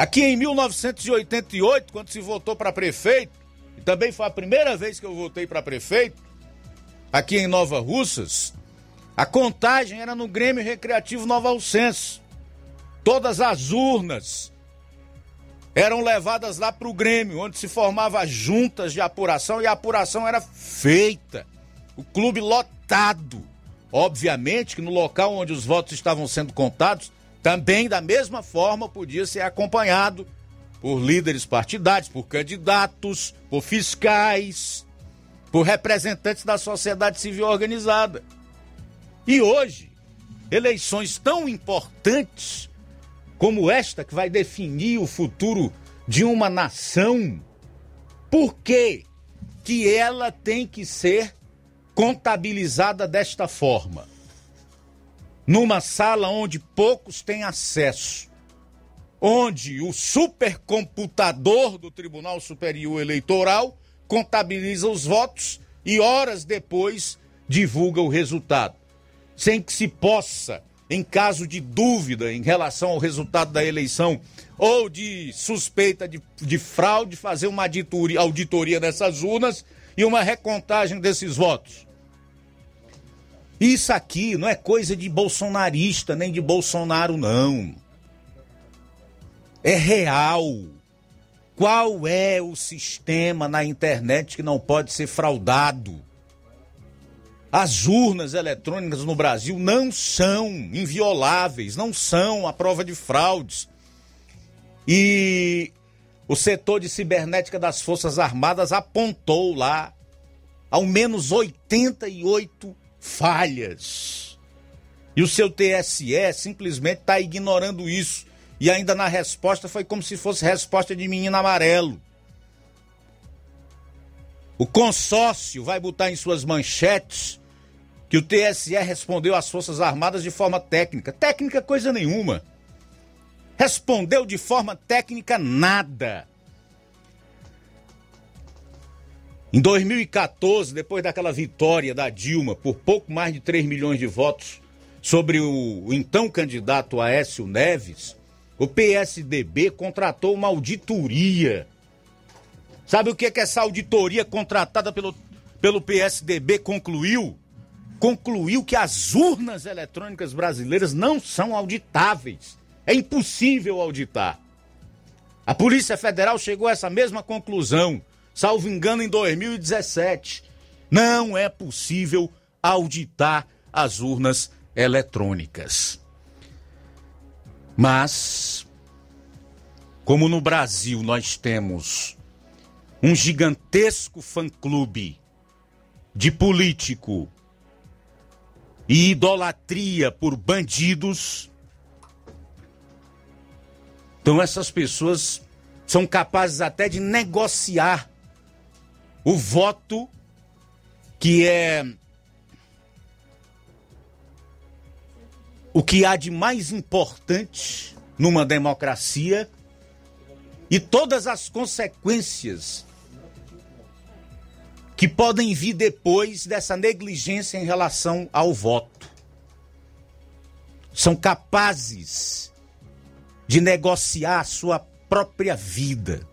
Aqui em 1988, quando se votou para prefeito, e também foi a primeira vez que eu votei para prefeito, aqui em Nova Russas, a contagem era no Grêmio Recreativo Nova Alcenso. Todas as urnas eram levadas lá para o Grêmio, onde se formava juntas de apuração e a apuração era feita. O clube lotado. Obviamente que no local onde os votos estavam sendo contados, também da mesma forma podia ser acompanhado por líderes partidários, por candidatos, por fiscais, por representantes da sociedade civil organizada. E hoje, eleições tão importantes como esta que vai definir o futuro de uma nação, por que que ela tem que ser contabilizada desta forma? Numa sala onde poucos têm acesso, onde o supercomputador do Tribunal Superior Eleitoral contabiliza os votos e horas depois divulga o resultado, sem que se possa em caso de dúvida em relação ao resultado da eleição ou de suspeita de, de fraude, fazer uma auditoria, auditoria dessas urnas e uma recontagem desses votos. Isso aqui não é coisa de bolsonarista nem de Bolsonaro, não. É real. Qual é o sistema na internet que não pode ser fraudado? As urnas eletrônicas no Brasil não são invioláveis, não são a prova de fraudes. E o setor de cibernética das Forças Armadas apontou lá ao menos 88 falhas. E o seu TSE simplesmente está ignorando isso. E ainda na resposta foi como se fosse resposta de menino amarelo. O consórcio vai botar em suas manchetes que o TSE respondeu às Forças Armadas de forma técnica. Técnica coisa nenhuma. Respondeu de forma técnica nada. Em 2014, depois daquela vitória da Dilma por pouco mais de 3 milhões de votos sobre o, então candidato Aécio Neves, o PSDB contratou uma auditoria. Sabe o que, é que essa auditoria contratada pelo, pelo PSDB concluiu? Concluiu que as urnas eletrônicas brasileiras não são auditáveis. É impossível auditar. A Polícia Federal chegou a essa mesma conclusão salvo engano, em 2017. Não é possível auditar as urnas eletrônicas. Mas, como no Brasil nós temos um gigantesco fã-clube de político e idolatria por bandidos, então essas pessoas são capazes até de negociar o voto que é o que há de mais importante numa democracia e todas as consequências que podem vir depois dessa negligência em relação ao voto. São capazes de negociar a sua própria vida,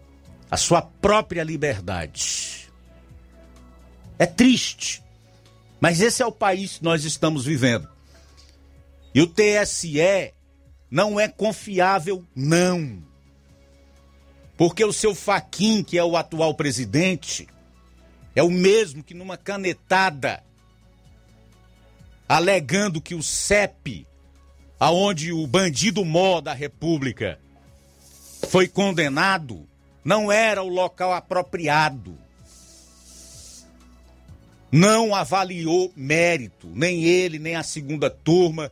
a sua própria liberdade. É triste. Mas esse é o país que nós estamos vivendo. E o TSE não é confiável, não. Porque o seu Faquin, que é o atual presidente, é o mesmo que numa canetada, alegando que o CEP, aonde o bandido mó da República foi condenado, não era o local apropriado não avaliou mérito, nem ele, nem a segunda turma,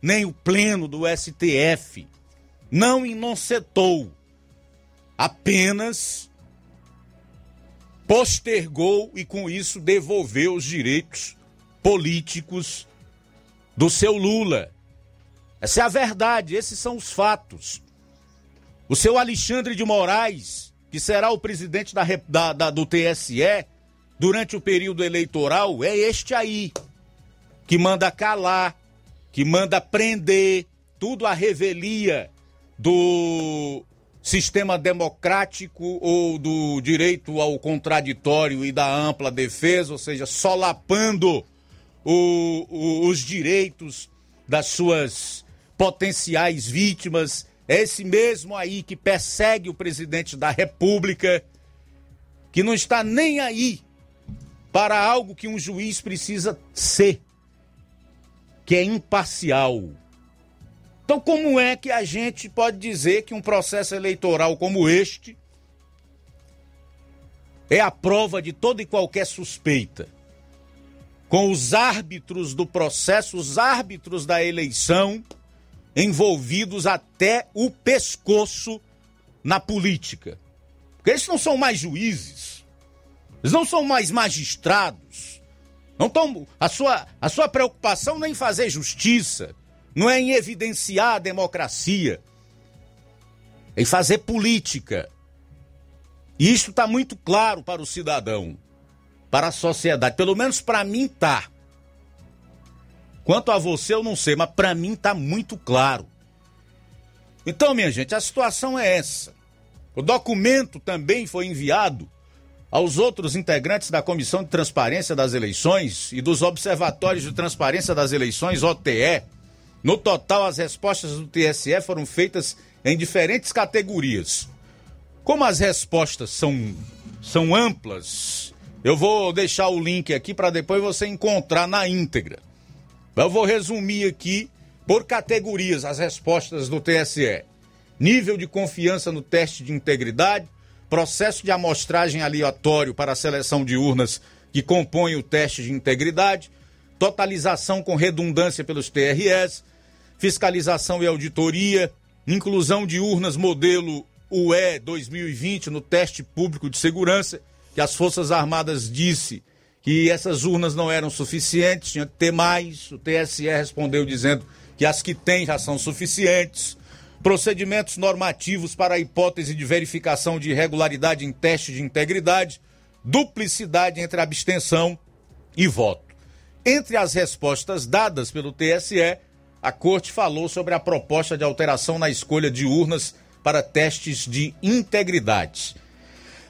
nem o pleno do STF. Não inocentou, apenas postergou e com isso devolveu os direitos políticos do seu Lula. Essa é a verdade, esses são os fatos. O seu Alexandre de Moraes, que será o presidente da, da, da do TSE, durante o período eleitoral é este aí, que manda calar, que manda prender, tudo a revelia do sistema democrático ou do direito ao contraditório e da ampla defesa, ou seja, solapando o, o, os direitos das suas potenciais vítimas. É esse mesmo aí que persegue o presidente da República, que não está nem aí para algo que um juiz precisa ser, que é imparcial. Então, como é que a gente pode dizer que um processo eleitoral como este é a prova de toda e qualquer suspeita? Com os árbitros do processo, os árbitros da eleição, envolvidos até o pescoço na política. Porque eles não são mais juízes. Eles não são mais magistrados. Não tão, a, sua, a sua preocupação não é em fazer justiça, não é em evidenciar a democracia, é em fazer política. E isso está muito claro para o cidadão, para a sociedade. Pelo menos para mim tá. Quanto a você eu não sei, mas para mim tá muito claro. Então, minha gente, a situação é essa. O documento também foi enviado aos outros integrantes da Comissão de Transparência das Eleições e dos Observatórios de Transparência das Eleições, OTE. No total, as respostas do TSE foram feitas em diferentes categorias. Como as respostas são, são amplas, eu vou deixar o link aqui para depois você encontrar na íntegra. Eu vou resumir aqui por categorias as respostas do TSE. Nível de confiança no teste de integridade, processo de amostragem aleatório para a seleção de urnas que compõem o teste de integridade, totalização com redundância pelos TRS, fiscalização e auditoria, inclusão de urnas modelo UE 2020 no teste público de segurança, que as Forças Armadas disse que essas urnas não eram suficientes, tinha que ter mais. O TSE respondeu dizendo que as que tem já são suficientes. Procedimentos normativos para a hipótese de verificação de irregularidade em teste de integridade, duplicidade entre abstenção e voto. Entre as respostas dadas pelo TSE, a Corte falou sobre a proposta de alteração na escolha de urnas para testes de integridade.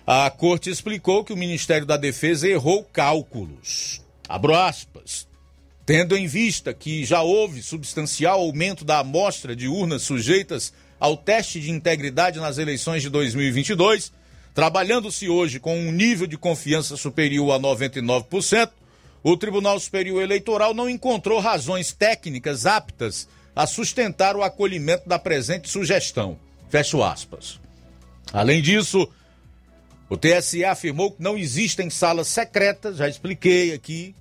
A Corte explicou que o Ministério da Defesa errou cálculos. Abro aspas. Tendo em vista que já houve substancial aumento da amostra de urnas sujeitas ao teste de integridade nas eleições de 2022, trabalhando-se hoje com um nível de confiança superior a 99%, o Tribunal Superior Eleitoral não encontrou razões técnicas aptas a sustentar o acolhimento da presente sugestão. Fecho aspas. Além disso, o TSE afirmou que não existem salas secretas, já expliquei aqui,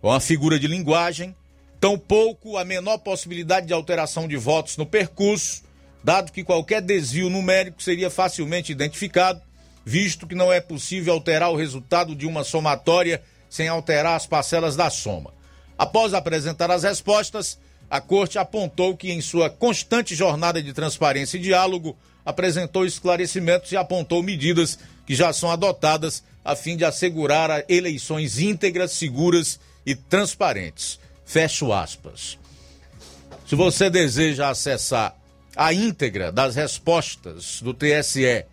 com a figura de linguagem, tampouco a menor possibilidade de alteração de votos no percurso, dado que qualquer desvio numérico seria facilmente identificado, visto que não é possível alterar o resultado de uma somatória sem alterar as parcelas da soma. Após apresentar as respostas, a Corte apontou que, em sua constante jornada de transparência e diálogo, apresentou esclarecimentos e apontou medidas que já são adotadas a fim de assegurar eleições íntegras, seguras e transparentes. Fecho aspas. Se você deseja acessar a íntegra das respostas do TSE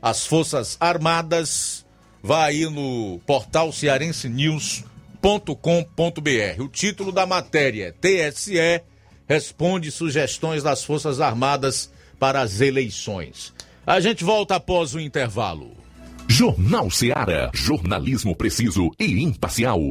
às Forças Armadas, vá aí no portal cearensenews.com.br. O título da matéria é TSE responde sugestões das Forças Armadas para as eleições. A gente volta após o intervalo. Jornal Ceará, jornalismo preciso e imparcial.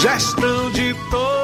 Gestão de todos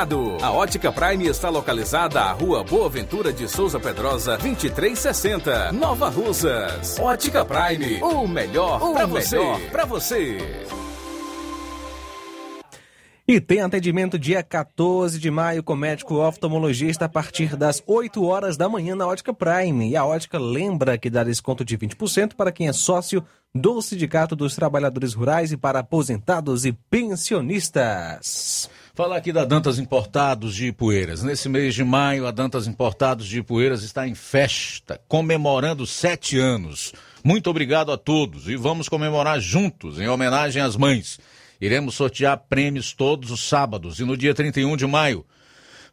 A Ótica Prime está localizada à Rua Boa Ventura de Souza Pedrosa, 2360, Nova Russas. Ótica Prime, o melhor para você. Para você. E tem atendimento dia 14 de maio com médico oftalmologista a partir das 8 horas da manhã na Ótica Prime. E a Ótica lembra que dá desconto de 20% para quem é sócio do Sindicato dos Trabalhadores Rurais e para aposentados e pensionistas. Falar aqui da Dantas Importados de Ipueiras. Nesse mês de maio, a Dantas Importados de Ipueiras está em festa, comemorando sete anos. Muito obrigado a todos e vamos comemorar juntos, em homenagem às mães. Iremos sortear prêmios todos os sábados e no dia 31 de maio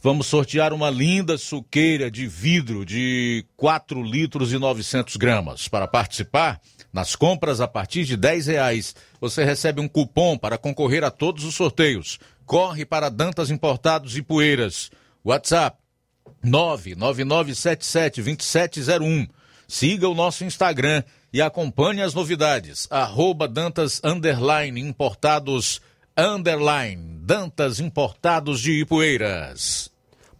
vamos sortear uma linda suqueira de vidro de 4 litros e 900 gramas. Para participar, nas compras a partir de 10 reais, você recebe um cupom para concorrer a todos os sorteios. Corre para Dantas Importados e Poeiras. WhatsApp 999772701. Siga o nosso Instagram e acompanhe as novidades. Arroba Dantas Underline Importados Underline. Dantas Importados de Ipueiras.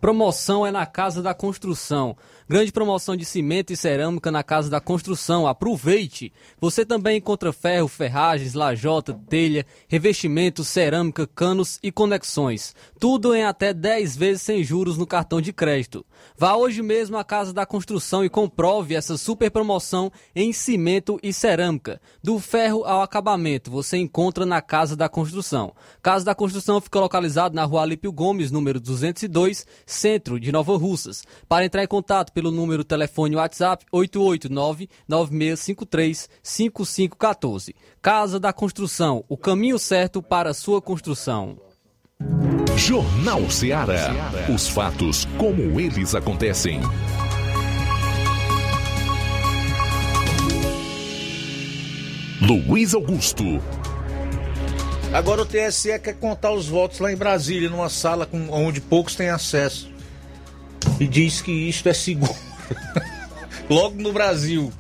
Promoção é na Casa da Construção. Grande promoção de cimento e cerâmica na Casa da Construção. Aproveite! Você também encontra ferro, ferragens, lajota, telha, revestimento, cerâmica, canos e conexões. Tudo em até 10 vezes sem juros no cartão de crédito. Vá hoje mesmo à Casa da Construção e comprove essa super promoção em cimento e cerâmica. Do ferro ao acabamento, você encontra na Casa da Construção. Casa da Construção fica localizado na Rua Alípio Gomes, número 202, centro de Nova Russas. Para entrar em contato pelo número telefone WhatsApp 889-9653-5514. Casa da Construção, o caminho certo para a sua construção. Jornal Ceará. Os fatos como eles acontecem. Luiz Augusto. Agora o TSE quer contar os votos lá em Brasília, numa sala com, onde poucos têm acesso. E diz que isto é seguro. *laughs* Logo no Brasil.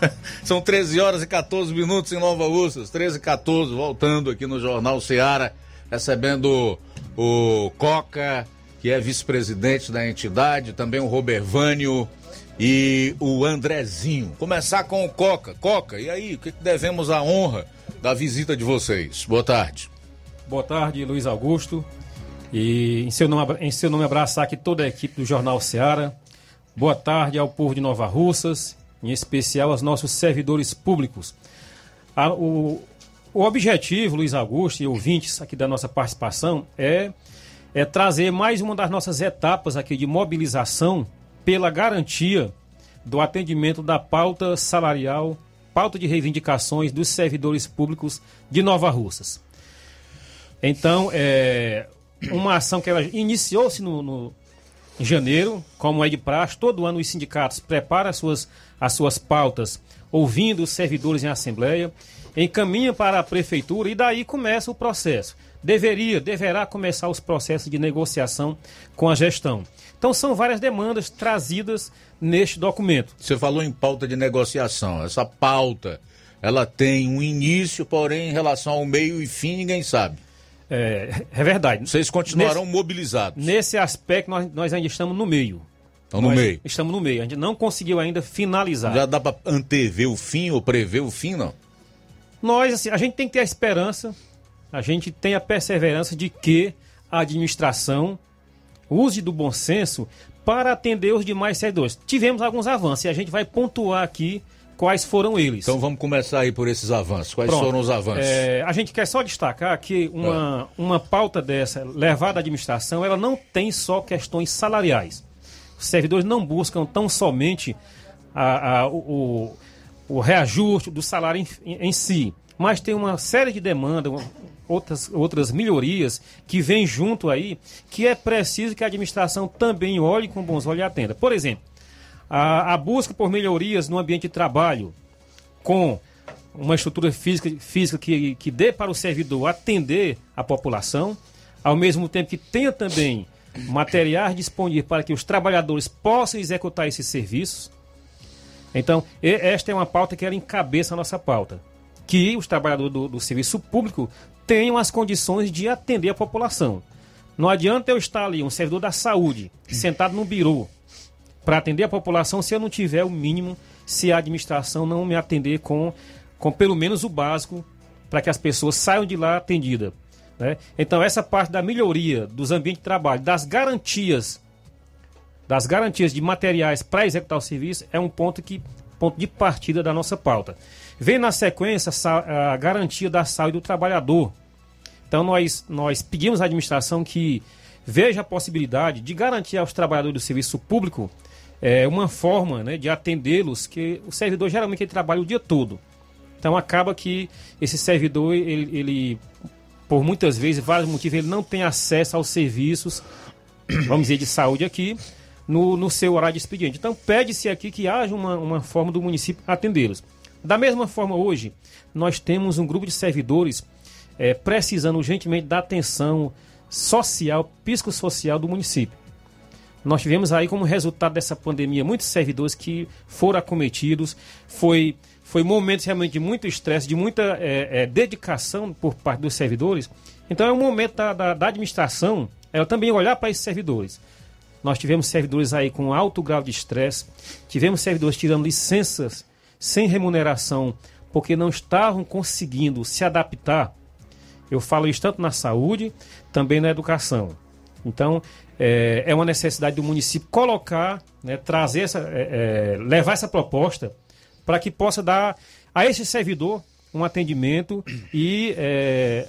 *laughs* São 13 horas e 14 minutos em Nova Russas, 13 e 14, voltando aqui no Jornal Ceará, recebendo o Coca, que é vice-presidente da entidade, também o Robervânio e o Andrezinho. Começar com o Coca. Coca, e aí, o que devemos a honra da visita de vocês? Boa tarde. Boa tarde, Luiz Augusto. E em seu nome, em seu nome abraçar aqui toda a equipe do Jornal Ceará. Boa tarde ao povo de Nova Russas, em especial aos nossos servidores públicos. A, o, o objetivo, Luiz Augusto e ouvintes aqui da nossa participação, é, é trazer mais uma das nossas etapas aqui de mobilização pela garantia do atendimento da pauta salarial, pauta de reivindicações dos servidores públicos de Nova Russas. Então, é uma ação que ela iniciou-se no, no, em janeiro, como é de praxe, todo ano os sindicatos preparam as suas, as suas pautas, ouvindo os servidores em assembleia, encaminha para a prefeitura e daí começa o processo. Deveria, deverá começar os processos de negociação com a gestão. Então são várias demandas trazidas neste documento. Você falou em pauta de negociação. Essa pauta, ela tem um início, porém em relação ao meio e fim ninguém sabe. É, é verdade. Vocês continuarão nesse, mobilizados. Nesse aspecto, nós, nós ainda estamos no meio. Estão no meio. Estamos no meio. A gente não conseguiu ainda finalizar. Já dá para antever o fim ou prever o fim, não? Nós, assim, a gente tem que ter a esperança, a gente tem a perseverança de que a administração use do bom senso para atender os demais servidores. Tivemos alguns avanços e a gente vai pontuar aqui quais foram eles. Então vamos começar aí por esses avanços. Quais Pronto. foram os avanços? É, a gente quer só destacar que uma, uma pauta dessa, levada à administração, ela não tem só questões salariais. Os servidores não buscam tão somente a, a, o, o, reajuste do salário em, em si, mas tem uma série de demandas, outras, outras melhorias que vêm junto aí, que é preciso que a administração também olhe com bons olhos e atenda. Por exemplo, a, a busca por melhorias no ambiente de trabalho, com uma estrutura física, física que, que dê para o servidor atender a população, ao mesmo tempo que tenha também materiais disponíveis para que os trabalhadores possam executar esses serviços. Então, esta é uma pauta que ela encabeça a nossa pauta. Que os trabalhadores do, do serviço público tenham as condições de atender a população. Não adianta eu estar ali, um servidor da saúde, sentado no birô, para atender a população se eu não tiver o mínimo, se a administração não me atender com, com pelo menos o básico para que as pessoas saiam de lá atendidas. né? Então, essa parte da melhoria dos ambientes de trabalho, das garantias, das garantias de materiais para executar o serviço, é um ponto, que, ponto de partida da nossa pauta. Vem na sequência a garantia da saúde do trabalhador. Então nós, nós pedimos à administração que veja a possibilidade de garantir aos trabalhadores do serviço público eh, uma forma né, de atendê-los, que o servidor geralmente ele trabalha o dia todo. Então acaba que esse servidor, ele, ele, por muitas vezes, vários motivos, ele não tem acesso aos serviços, *coughs* vamos dizer, de saúde aqui, no, no seu horário de expediente. Então pede-se aqui que haja uma, uma forma do município atendê-los. Da mesma forma, hoje, nós temos um grupo de servidores eh, precisando urgentemente da atenção social, psicossocial do município. Nós tivemos aí como resultado dessa pandemia muitos servidores que foram acometidos, foi, foi momentos realmente de muito estresse, de muita eh, eh, dedicação por parte dos servidores. Então é um momento da, da, da administração ela também olhar para esses servidores. Nós tivemos servidores aí com alto grau de estresse, tivemos servidores tirando licenças sem remuneração porque não estavam conseguindo se adaptar. Eu falo isso tanto na saúde, também na educação. Então, é, é uma necessidade do município colocar, né, trazer essa, é, é, levar essa proposta para que possa dar a esse servidor um atendimento e é,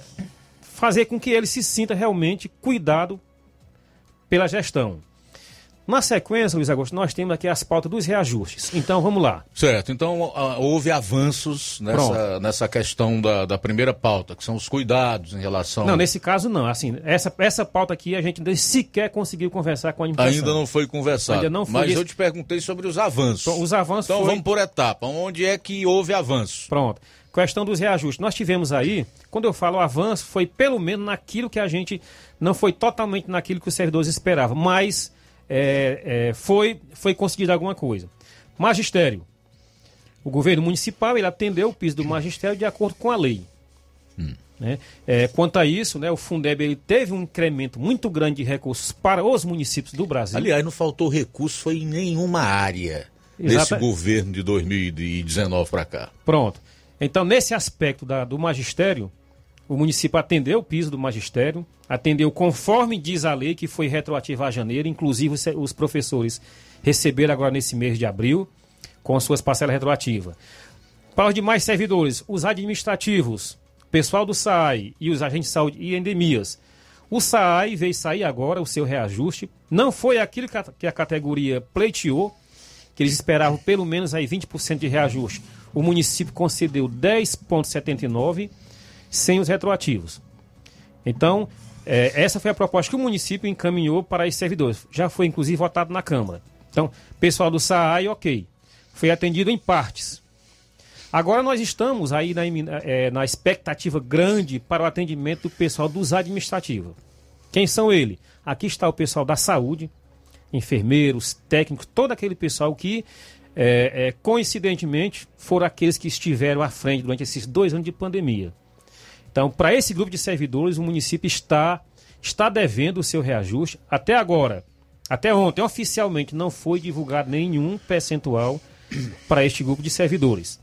fazer com que ele se sinta realmente cuidado pela gestão. Na sequência, Luiz Augusto, nós temos aqui as pautas dos reajustes. Então, vamos lá. Certo, então ah, houve avanços nessa, Pronto. nessa questão da, da primeira pauta, que são os cuidados em relação. Não, nesse caso não. Assim, essa, essa pauta aqui a gente sequer conseguiu conversar com a administração. Ainda não foi conversado. Ainda não foi Mas esse- eu te perguntei sobre os avanços. Os avanços Então foi- vamos por etapa. Onde é que houve avanço? Pronto. Questão dos reajustes. Nós tivemos aí, quando eu falo avanço, foi pelo menos naquilo que a gente. Não foi totalmente naquilo que os servidores esperavam, mas é, é, foi, foi conseguido alguma coisa. Magistério. O governo municipal ele atendeu o piso do magistério de acordo com a lei. né? É, quanto a isso, né, o Fundeb ele teve um incremento muito grande de recursos para os municípios do Brasil. Aliás, não faltou recurso, foi em nenhuma área Exata- desse governo de 2019 para cá. Pronto. Então, nesse aspecto da- do magistério, o município atendeu o piso do magistério, atendeu conforme diz a lei, que foi retroativa a janeiro, inclusive os, professores receberam agora nesse mês de abril, com as suas parcelas retroativas. Para os demais servidores, os administrativos, pessoal do SAI e os agentes de saúde e endemias. O SAI veio sair agora o seu reajuste. Não foi aquilo que a categoria pleiteou, que eles esperavam pelo menos aí 20% de reajuste. O município concedeu 10,79 sem os retroativos. Então, eh, essa foi a proposta que o município encaminhou para os servidores. Já foi, inclusive, votado na Câmara. Então, pessoal do SAAI, ok. Foi atendido em partes. Agora nós estamos aí na, eh, na expectativa grande para o atendimento do pessoal dos administrativos. Quem são eles? Aqui está o pessoal da saúde, enfermeiros, técnicos, todo aquele pessoal que, eh, eh, coincidentemente, foram aqueles que estiveram à frente durante esses dois anos de pandemia. Então, para esse grupo de servidores, o município está, está devendo o seu reajuste. Até agora, até ontem, oficialmente, não foi divulgado nenhum percentual *clears throat* para este grupo de servidores.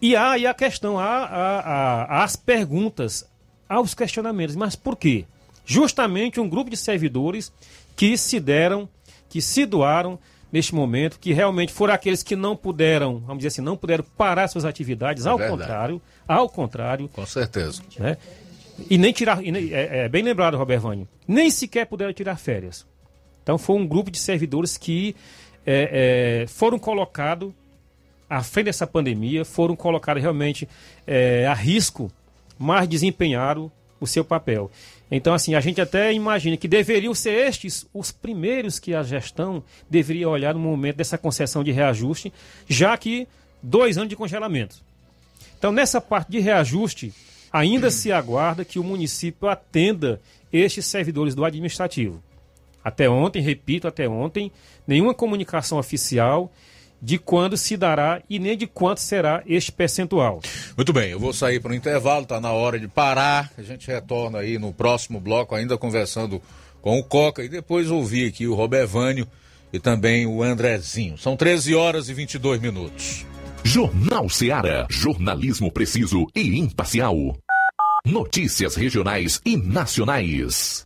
E há aí a questão, há, há- há- as perguntas, há os questionamentos. Mas por quê? Justamente um grupo de servidores que se deram que se doaram neste momento, que realmente foram aqueles que não puderam, vamos dizer assim, não puderam parar suas atividades, É ao verdade. contrário, ao contrário. Com certeza. Né? E nem tirar, e nem- é, é bem lembrado, Robert Vânio, nem sequer puderam tirar férias. Então foi um grupo de servidores que é, é, foram colocados à frente dessa pandemia, foram colocados realmente é, a risco, mas desempenharam o seu papel. Então, assim, a gente até imagina que deveriam ser estes os primeiros que a gestão deveria olhar no momento dessa concessão de reajuste, já que dois anos de congelamento. Então, nessa parte de reajuste, ainda se aguarda que o município atenda estes servidores do administrativo. Até ontem, repito, até ontem, nenhuma comunicação oficial de quando se dará e nem de quanto será este percentual. Muito bem, eu vou sair para o intervalo, está na hora de parar. A gente retorna aí no próximo bloco, ainda conversando com o Coca e depois ouvir aqui o Robervânio e também o Andrezinho. São 13 horas e 22 minutos. Jornal Seara. Jornalismo preciso e imparcial. Notícias regionais e nacionais.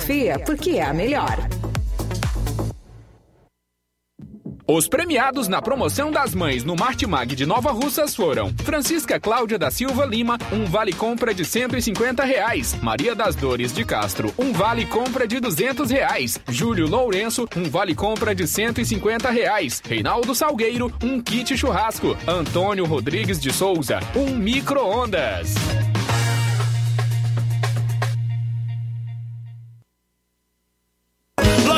porque é a melhor. Os premiados na promoção das mães no Martimag de Nova Russas foram Francisca Cláudia da Silva Lima, um vale compra de 150 reais. Maria das Dores de Castro, um vale compra de 200 reais. Júlio Lourenço, um vale compra de 150 reais. Reinaldo Salgueiro, um kit churrasco. Antônio Rodrigues de Souza, um micro-ondas.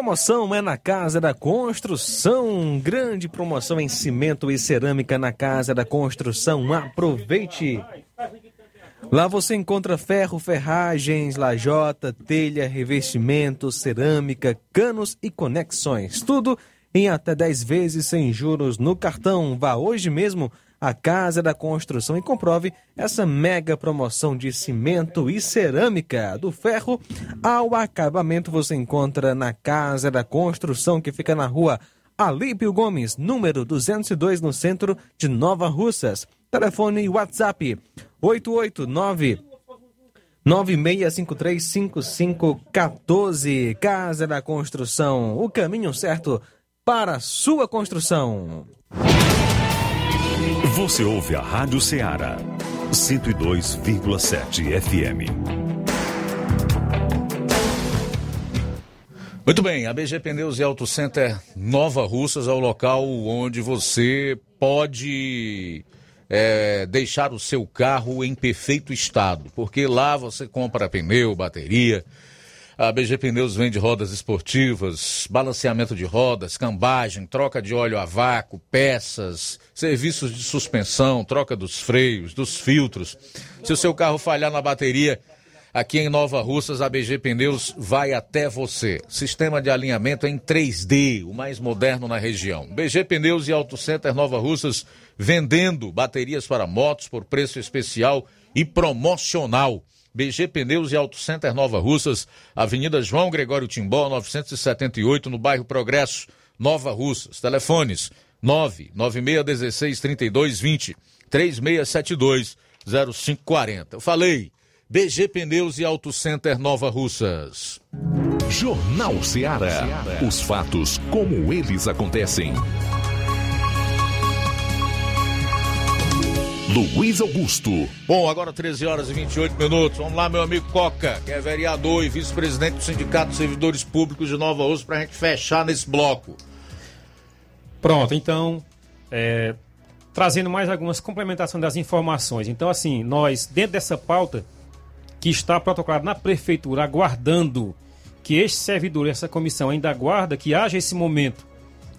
Promoção é na Casa da Construção. Grande promoção em cimento e cerâmica na Casa da Construção. Aproveite! Lá você encontra ferro, ferragens, lajota, telha, revestimento, cerâmica, canos e conexões. Tudo em até 10 vezes sem juros no cartão. Vá hoje mesmo à Casa da Construção e comprove essa mega promoção de cimento e cerâmica. Do ferro ao acabamento você encontra na Casa da Construção, que fica na rua Alípio Gomes, número 202, no centro de Nova Russas. Telefone e WhatsApp 889 96535514. Casa da Construção, o caminho certo para a sua construção. Você ouve a Rádio Ceará, 102,7 FM. Muito bem, a BG Pneus e Auto Center Nova Russas é o local onde você pode é, deixar o seu carro em perfeito estado, porque lá você compra pneu, bateria. A BG Pneus vende rodas esportivas, balanceamento de rodas, cambagem, troca de óleo a vácuo, peças, serviços de suspensão, troca dos freios, dos filtros. Se o seu carro falhar na bateria, aqui em Nova Russas, a BG Pneus vai até você. Sistema de alinhamento em 3D, o mais moderno na região. BG Pneus e Auto Center Nova Russas vendendo baterias para motos por preço especial e promocional. BG Pneus e Auto Center Nova Russas, Avenida João Gregório Timbó, 978, no bairro Progresso, Nova Russas. Telefones 996163220, 3672 0540. Eu falei, BG Pneus e Auto Center Nova Russas. Jornal Ceará. Os fatos como eles acontecem. Luiz Augusto. Bom, agora 13 horas e 28 minutos. Vamos lá, meu amigo Coca, que é vereador e vice-presidente do Sindicato de Servidores Públicos de Nova Rússia, para a gente fechar nesse bloco. Pronto, então, é, trazendo mais algumas complementações das informações. Então, assim, nós, dentro dessa pauta que está protocolada na prefeitura, aguardando que este servidor, essa comissão ainda aguarda que haja esse momento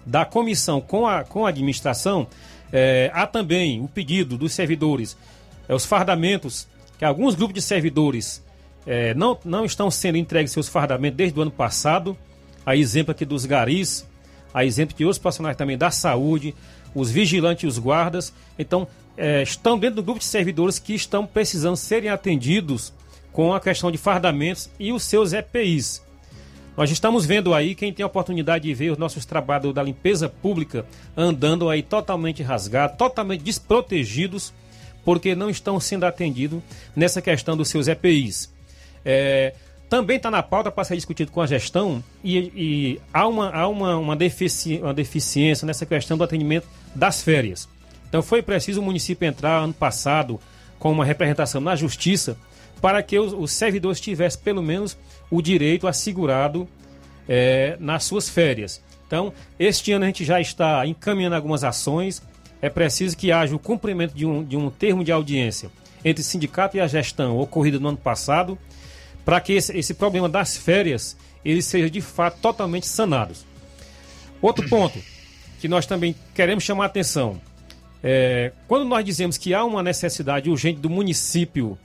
da comissão com a, com a administração, é, há também o pedido dos servidores, é, os fardamentos, que alguns grupos de servidores é, não, não estão sendo entregues seus fardamentos desde o ano passado. A exemplo aqui dos garis, a exemplo de outros profissionais também da saúde, os vigilantes e os guardas. Então, é, estão dentro do grupo de servidores que estão precisando serem atendidos com a questão de fardamentos e os seus EPIs. Nós estamos vendo aí, quem tem a oportunidade de ver os nossos trabalhos da limpeza pública andando aí totalmente rasgados, totalmente desprotegidos, porque não estão sendo atendidos nessa questão dos seus EPIs. É, também está na pauta para ser discutido com a gestão e, e há, uma, há uma, uma, defici, uma deficiência nessa questão do atendimento das férias. Então foi preciso o município entrar ano passado com uma representação na justiça para que os, os servidores tivessem pelo menos o direito assegurado é, nas suas férias. Então, este ano a gente já está encaminhando algumas ações. É preciso que haja o cumprimento de um, de um termo de audiência entre o sindicato e a gestão ocorrido no ano passado, para que esse, esse problema das férias ele seja de fato totalmente sanado. Outro ponto que nós também queremos chamar a atenção é quando nós dizemos que há uma necessidade urgente do município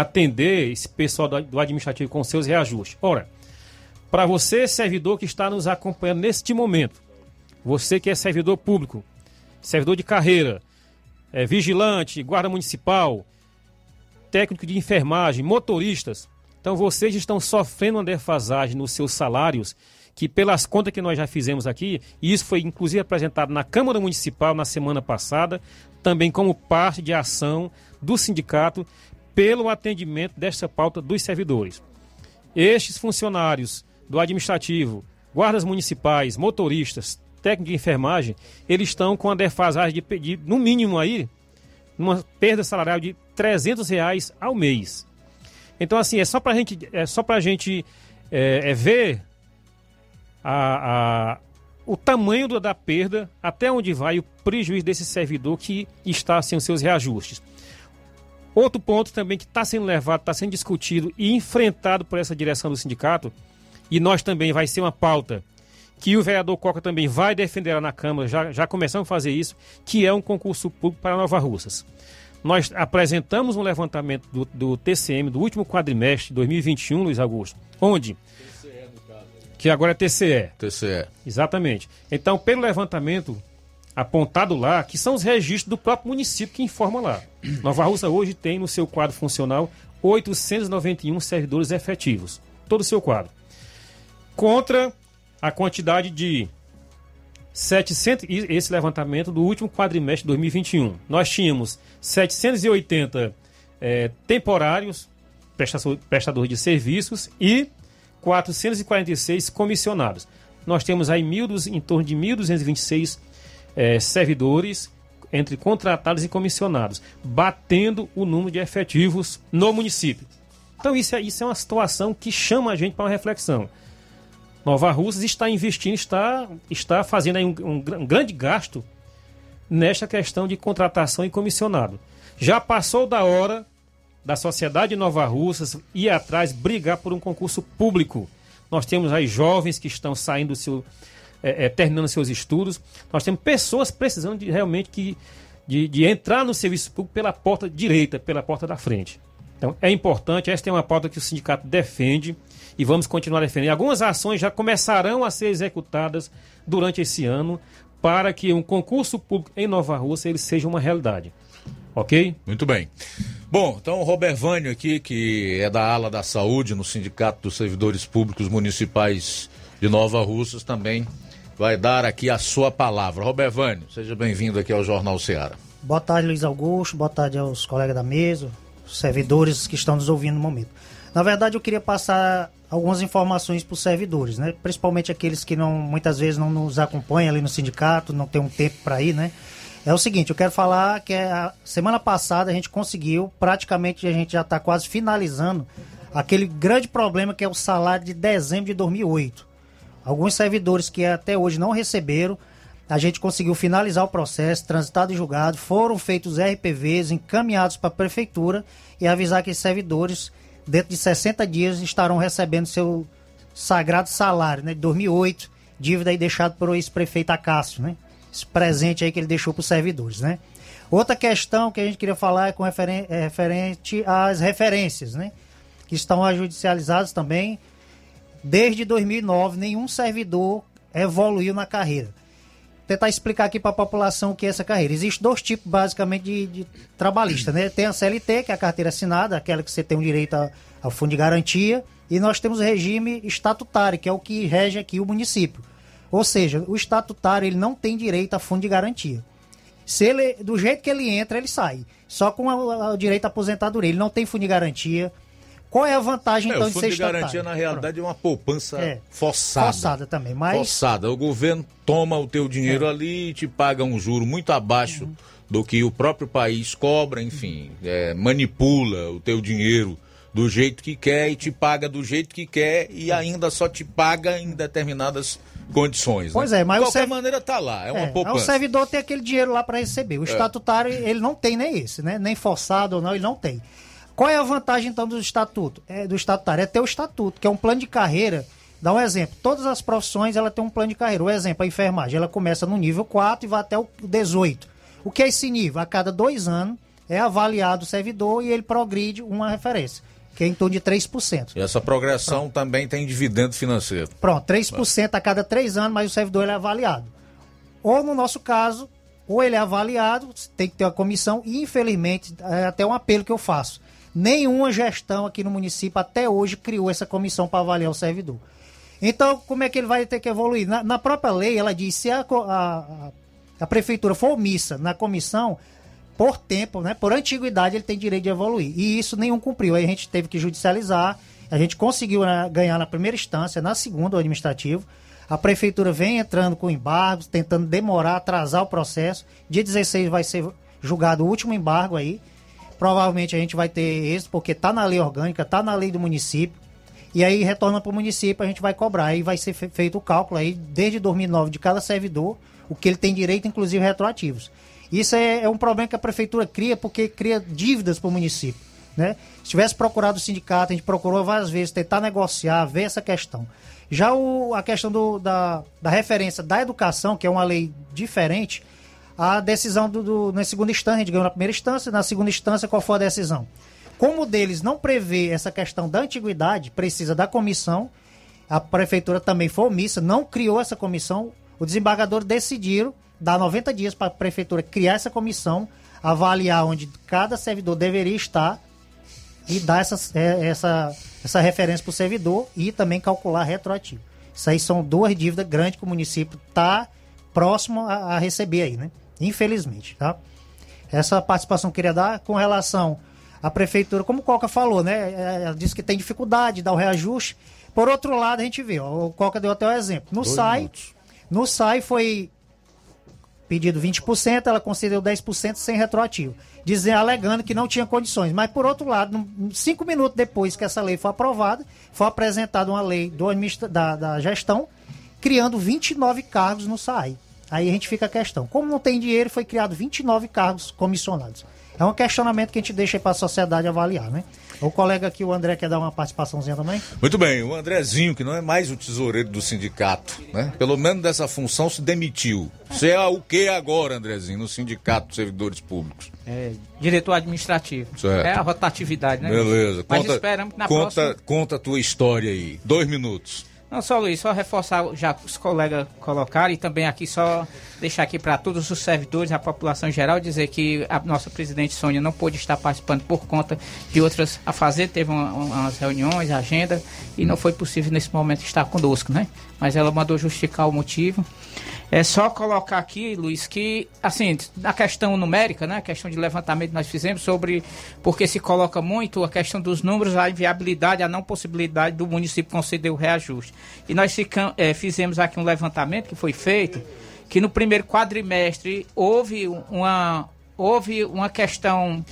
atender esse pessoal do administrativo com seus reajustes. Ora, para você, servidor que está nos acompanhando neste momento, você que é servidor público, servidor de carreira, é, vigilante, guarda municipal, técnico de enfermagem, motoristas, então vocês estão sofrendo uma defasagem nos seus salários que pelas contas que nós já fizemos aqui, e isso foi inclusive apresentado na Câmara Municipal na semana passada, também como parte de ação do sindicato, pelo atendimento desta pauta dos servidores. Estes funcionários do administrativo, guardas municipais, motoristas, técnicos de enfermagem, eles estão com a defasagem de, de no mínimo aí, uma perda salarial de 300 reais ao mês. Então, assim, é só para gente, é só pra gente é, é ver a, a, o tamanho da perda, até onde vai o prejuízo desse servidor que está sem os seus reajustes. Outro ponto também que está sendo levado, está sendo discutido e enfrentado por essa direção do sindicato, e nós também vai ser uma pauta que o vereador Coca também vai defender lá na Câmara, já, já começamos a fazer isso, que é um concurso público para Nova Russas. Nós apresentamos um levantamento do, do TCM do último quadrimestre de 2021, Luiz Augusto, onde que agora é TCE. TCE. Exatamente. Então, pelo levantamento apontado lá, que são os registros do próprio município que informa lá. *clears throat* Nova Russa hoje tem no seu quadro funcional 891 servidores efetivos. Todo o seu quadro. Contra a quantidade de 700, esse levantamento do último quadrimestre de 2021. Nós tínhamos 780 é, temporários, prestadores de serviços, e 446 comissionados. Nós temos aí mil, em torno de 1.226 é, servidores entre contratados e comissionados, batendo o número de efetivos no município. Então isso é, isso é uma situação que chama a gente para uma reflexão. Nova Russas está investindo, está, está fazendo um, um, um grande gasto nesta questão de contratação e comissionado. Já passou da hora da sociedade de Nova Russas ir atrás, brigar por um concurso público. Nós temos aí jovens que estão saindo do seu. É, é, terminando seus estudos. Nós temos pessoas precisando de realmente que, de, de entrar no serviço público pela porta direita, pela porta da frente. Então é importante, esta é uma pauta que o sindicato defende e vamos continuar defendendo. Algumas ações já começarão a ser executadas durante esse ano para que um concurso público em Nova Rússia ele seja uma realidade. Ok? Muito bem. Bom, então o Robert Vânio aqui, que é da ala da saúde no Sindicato dos Servidores Públicos Municipais de Nova Russas, também vai dar aqui a sua palavra. Robert Vânio, seja bem-vindo aqui ao Jornal Ceará. Boa tarde, Luiz Augusto. Boa tarde aos colegas da mesa, servidores que estão nos ouvindo no momento. Na verdade, eu queria passar algumas informações para os servidores, né? Principalmente aqueles que não muitas vezes não nos acompanham ali no sindicato, não tem um tempo para ir, né? É o seguinte, eu quero falar que a semana passada a gente conseguiu, praticamente a gente já está quase finalizando aquele grande problema que é o salário de dezembro de 2008. Alguns servidores que até hoje não receberam, a gente conseguiu finalizar o processo, transitado e julgado, foram feitos RPVs encaminhados para a prefeitura e avisar que esses servidores, dentro de 60 dias, estarão recebendo seu sagrado salário, né, de 2008, dívida aí deixada pelo ex-prefeito Acácio, né? esse presente aí que ele deixou para os servidores, né? Outra questão que a gente queria falar é com referen é referente às referências, né? Que estão judicializadas também. Desde 2009, nenhum servidor evoluiu na carreira. Vou tentar explicar aqui para a população o que é essa carreira. Existem dois tipos, basicamente, de, de, trabalhista, né? Tem a CLT, que é a carteira assinada, aquela que você tem o direito ao fundo de garantia, e nós temos o regime estatutário, que é o que rege aqui o município. Ou seja, o estatutário ele não tem direito a fundo de garantia. Se ele, do jeito que ele entra, ele sai. Só com o direito à aposentadoria. Ele não tem fundo de garantia. Qual é a vantagem, então, é, de ser estatário? O fundo de garantia, na realidade, Pronto. é uma poupança é, forçada. Forçada também, mas... Forçada. O governo toma o teu dinheiro é. ali e te paga um juro muito abaixo uhum. do que o próprio país cobra, enfim, é, manipula o teu dinheiro do jeito que quer e te paga do jeito que quer e ainda só te paga em determinadas condições. Pois né? é, mas de qualquer serv... maneira tá lá, é uma é, poupança. O servidor tem aquele dinheiro lá para receber. O é. estatutário ele não tem nem esse, né? Nem forçado ou não, ele não tem. Qual é a vantagem então do estatuto? É, do estatutário é ter o estatuto, que é um plano de carreira. Dá um exemplo. Todas as profissões ela tem um plano de carreira. O exemplo, a enfermagem, ela começa no nível 4 e vai até o 18. O que é esse nível? A cada dois anos é avaliado o servidor e ele progride uma referência que é em torno de 3%. E essa progressão Pronto. também tem dividendo financeiro. Pronto, 3% a cada três anos, mas o servidor é avaliado. Ou no nosso caso, ou ele é avaliado, tem que ter uma comissão, e infelizmente, é até um apelo que eu faço. Nenhuma gestão aqui no município até hoje criou essa comissão para avaliar o servidor. Então, como é que ele vai ter que evoluir? Na, na própria lei, ela diz se a, a, a prefeitura for omissa na comissão, por tempo, né, por antiguidade, ele tem direito de evoluir. E isso nenhum cumpriu. Aí a gente teve que judicializar, a gente conseguiu né, ganhar na primeira instância, na segunda, o administrativo. A prefeitura vem entrando com embargos, tentando demorar, atrasar o processo. Dia 16 vai ser julgado o último embargo aí. Provavelmente a gente vai ter êxito, porque está na lei orgânica, está na lei do município. E aí retorna para o município, a gente vai cobrar. Aí vai ser feito o cálculo aí, desde 2009, de cada servidor, o que ele tem direito, inclusive retroativos. Isso é, é um problema que a prefeitura cria, porque cria dívidas para o município. Né? Se tivesse procurado o sindicato, a gente procurou várias vezes tentar negociar, ver essa questão. Já o, a questão do, da, da referência da educação, que é uma lei diferente, a decisão do, do, na segunda instância, a gente ganhou na primeira instância, na segunda instância, qual foi a decisão? Como o deles não prevê essa questão da antiguidade, precisa da comissão, a prefeitura também foi omissa, não criou essa comissão, o desembargador decidiram dar 90 dias para a prefeitura criar essa comissão, avaliar onde cada servidor deveria estar e dar essa, é, essa, essa referência para o servidor e também calcular retroativo. Isso aí são duas dívidas grandes que o município está próximo a, a, receber aí, né? Infelizmente, tá? Essa participação que eu queria dar com relação à prefeitura, como o Coca falou, né? É, ela disse que tem dificuldade de dar o reajuste. Por outro lado, a gente vê, ó, o Coca deu até o exemplo. No Dois SAI, minutos. no SAI foi pedido 20%, ela concedeu 10% sem retroativo, dizendo, alegando que não tinha condições. Mas, por outro lado, cinco minutos depois que essa lei foi aprovada, foi apresentada uma lei do da, da gestão criando 29 cargos no SAI. Aí a gente fica a questão. Como não tem dinheiro, foi criado 29 cargos comissionados. É um questionamento que a gente deixa para a sociedade avaliar, né? O colega aqui, o André, quer dar uma participaçãozinha também? Muito bem, o Andrezinho, que não é mais o tesoureiro do sindicato, né? Pelo menos dessa função se demitiu. Você é o que agora, Andrezinho, no sindicato dos servidores públicos? É, diretor administrativo. Certo. É a rotatividade, né? Beleza. Mas conta, esperamos que na conta, próxima... Conta a tua história aí. Dois minutos. Não, só Luiz, só reforçar já os colegas colocaram e também aqui só deixar aqui para todos os servidores, a população geral, dizer que a nossa presidente Sônia não pôde estar participando por conta de outras a fazer, teve uma, umas reuniões, agenda, e não foi possível nesse momento estar conosco, né? Mas ela mandou justificar o motivo. É só colocar aqui, Luiz, que, assim, na questão numérica, né, a questão de levantamento que nós fizemos sobre porque se coloca muito a questão dos números, a inviabilidade, a não possibilidade do município conceder o reajuste. E nós é, fizemos aqui um levantamento que foi feito, que no primeiro quadrimestre houve uma, houve uma questão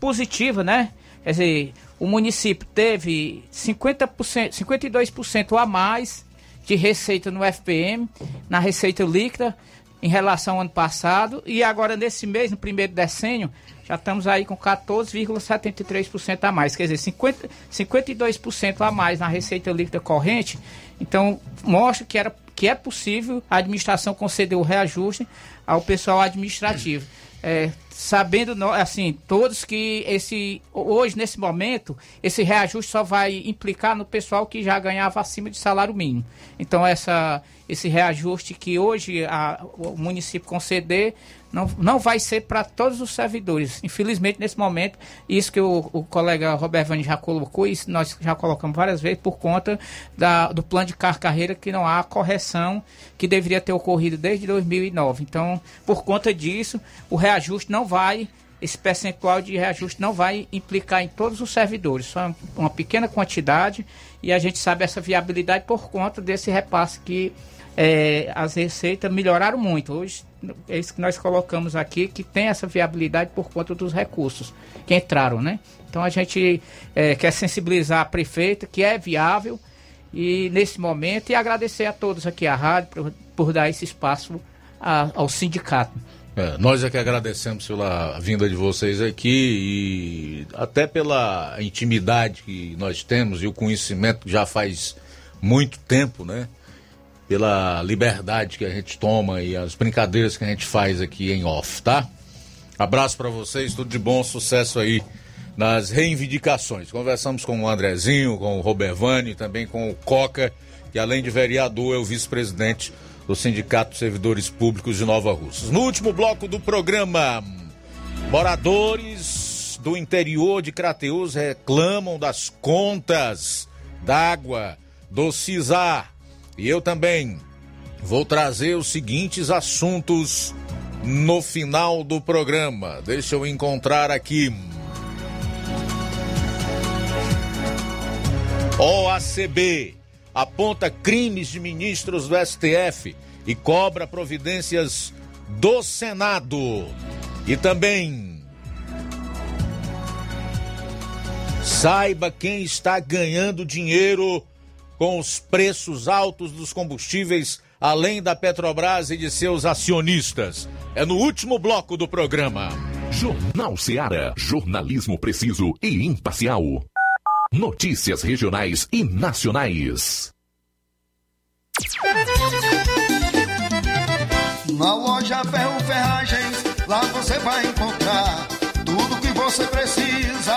positiva, né? Quer dizer, o município teve 50%, 52% a mais de receita no FPM, na receita líquida, em relação ao ano passado. E agora, nesse mês, no primeiro decênio, já estamos aí com 14,73% a mais. Quer dizer, 50, 52% a mais na receita líquida corrente. Então, mostra que, era, que é possível a administração conceder o reajuste ao pessoal administrativo. É, sabendo assim todos que esse hoje nesse momento esse reajuste só vai implicar no pessoal que já ganhava acima de salário mínimo. Então essa esse reajuste que hoje a, o município conceder não, não vai ser para todos os servidores. Infelizmente, nesse momento, isso que o, o colega Roberto Vani já colocou, isso nós já colocamos várias vezes, por conta da, do plano de carreira que não há correção que deveria ter ocorrido desde 2009. Então, por conta disso, o reajuste não vai esse percentual de reajuste não vai implicar em todos os servidores, só uma pequena quantidade, e a gente sabe essa viabilidade por conta desse repasse que é, as receitas melhoraram muito. Hoje é isso que nós colocamos aqui, que tem essa viabilidade por conta dos recursos que entraram, né? Então a gente é, quer sensibilizar a prefeita que é viável e nesse momento e agradecer a todos aqui a rádio por, por dar esse espaço a, ao sindicato. É, nós é que agradecemos pela vinda de vocês aqui e até pela intimidade que nós temos e o conhecimento que já faz muito tempo, né? Pela liberdade que a gente toma e as brincadeiras que a gente faz aqui em off, tá? Abraço para vocês, tudo de bom, sucesso aí nas reivindicações. Conversamos com o Andrezinho, com o Robervani, também com o Coca, que além de vereador é o vice-presidente do Sindicato de Servidores Públicos de Nova Russas. No último bloco do programa, moradores do interior de Crateus reclamam das contas d'água do CISAR e eu também vou trazer os seguintes assuntos no final do programa. Deixa eu encontrar aqui. OACB aponta crimes de ministros do STF e cobra providências do Senado. E também saiba quem está ganhando dinheiro com os preços altos dos combustíveis, além da Petrobras e de seus acionistas. É no último bloco do programa. Jornal Seara. Jornalismo preciso e imparcial. Notícias regionais e nacionais. Na loja Ferro Ferragens, lá você vai encontrar tudo que você precisa,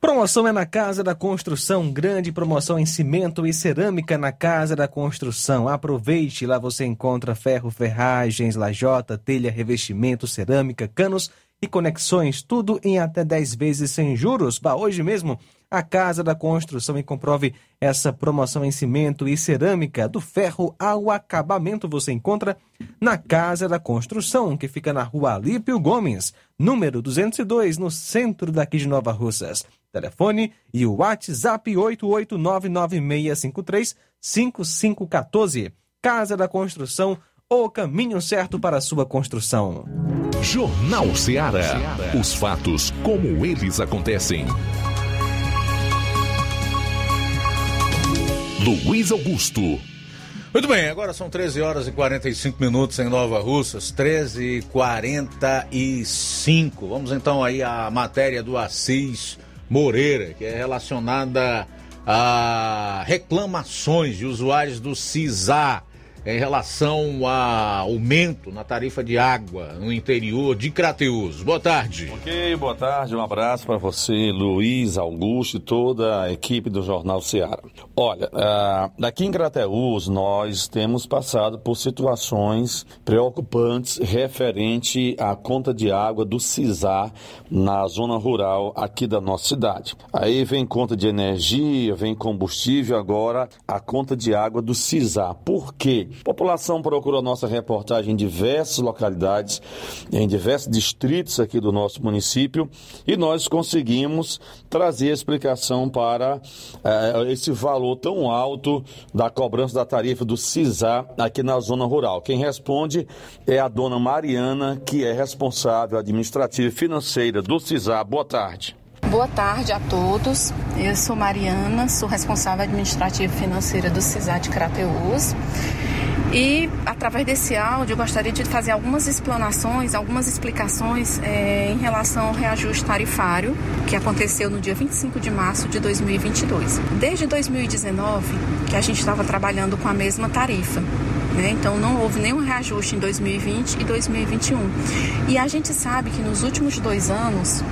Promoção é na Casa da Construção, grande promoção em cimento e cerâmica na Casa da Construção. Aproveite, lá você encontra ferro, ferragens, lajota, telha, revestimento, cerâmica, canos e conexões, tudo em até 10 vezes sem juros. Vá hoje mesmo à Casa da Construção e comprove essa promoção em cimento e cerâmica, do ferro ao acabamento você encontra na Casa da Construção, que fica na Rua Alípio Gomes, número 202, no centro daqui de Nova Russas. Telefone e o WhatsApp 88996535514. Casa da Construção, o caminho certo para a sua construção. Jornal Ceará. Os fatos como eles acontecem. Luiz Augusto. Muito bem, agora são 13 horas e 45 minutos em Nova Russas, 13 e 45. Vamos então aí à matéria do Assis Moreira, que é relacionada a reclamações de usuários do CISA. Em relação a aumento na tarifa de água no interior de Crateus. Boa tarde. Ok, boa tarde. Um abraço para você, Luiz, Augusto e toda a equipe do Jornal Ceará. Olha, uh, aqui em Crateus nós temos passado por situações preocupantes referente à conta de água do CISAR na zona rural aqui da nossa cidade. Aí vem conta de energia, vem combustível, agora a conta de água do CISAR. Por quê? População procurou nossa reportagem em diversas localidades, em diversos distritos aqui do nosso município, e nós conseguimos trazer explicação para eh, esse valor tão alto da cobrança da tarifa do CISA aqui na zona rural. Quem responde é a dona Mariana, que é responsável administrativa e financeira do CISA. Boa tarde. Boa tarde a todos. Eu sou Mariana, sou responsável administrativa e financeira do CISA de Crateus. E através desse áudio eu gostaria de fazer algumas explanações, algumas explicações é, em relação ao reajuste tarifário que aconteceu no dia 25 de março de 2022. Desde 2019 que a gente estava trabalhando com a mesma tarifa. Né? Então não houve nenhum reajuste em 2020 e 2021. E a gente sabe que nos últimos dois anos,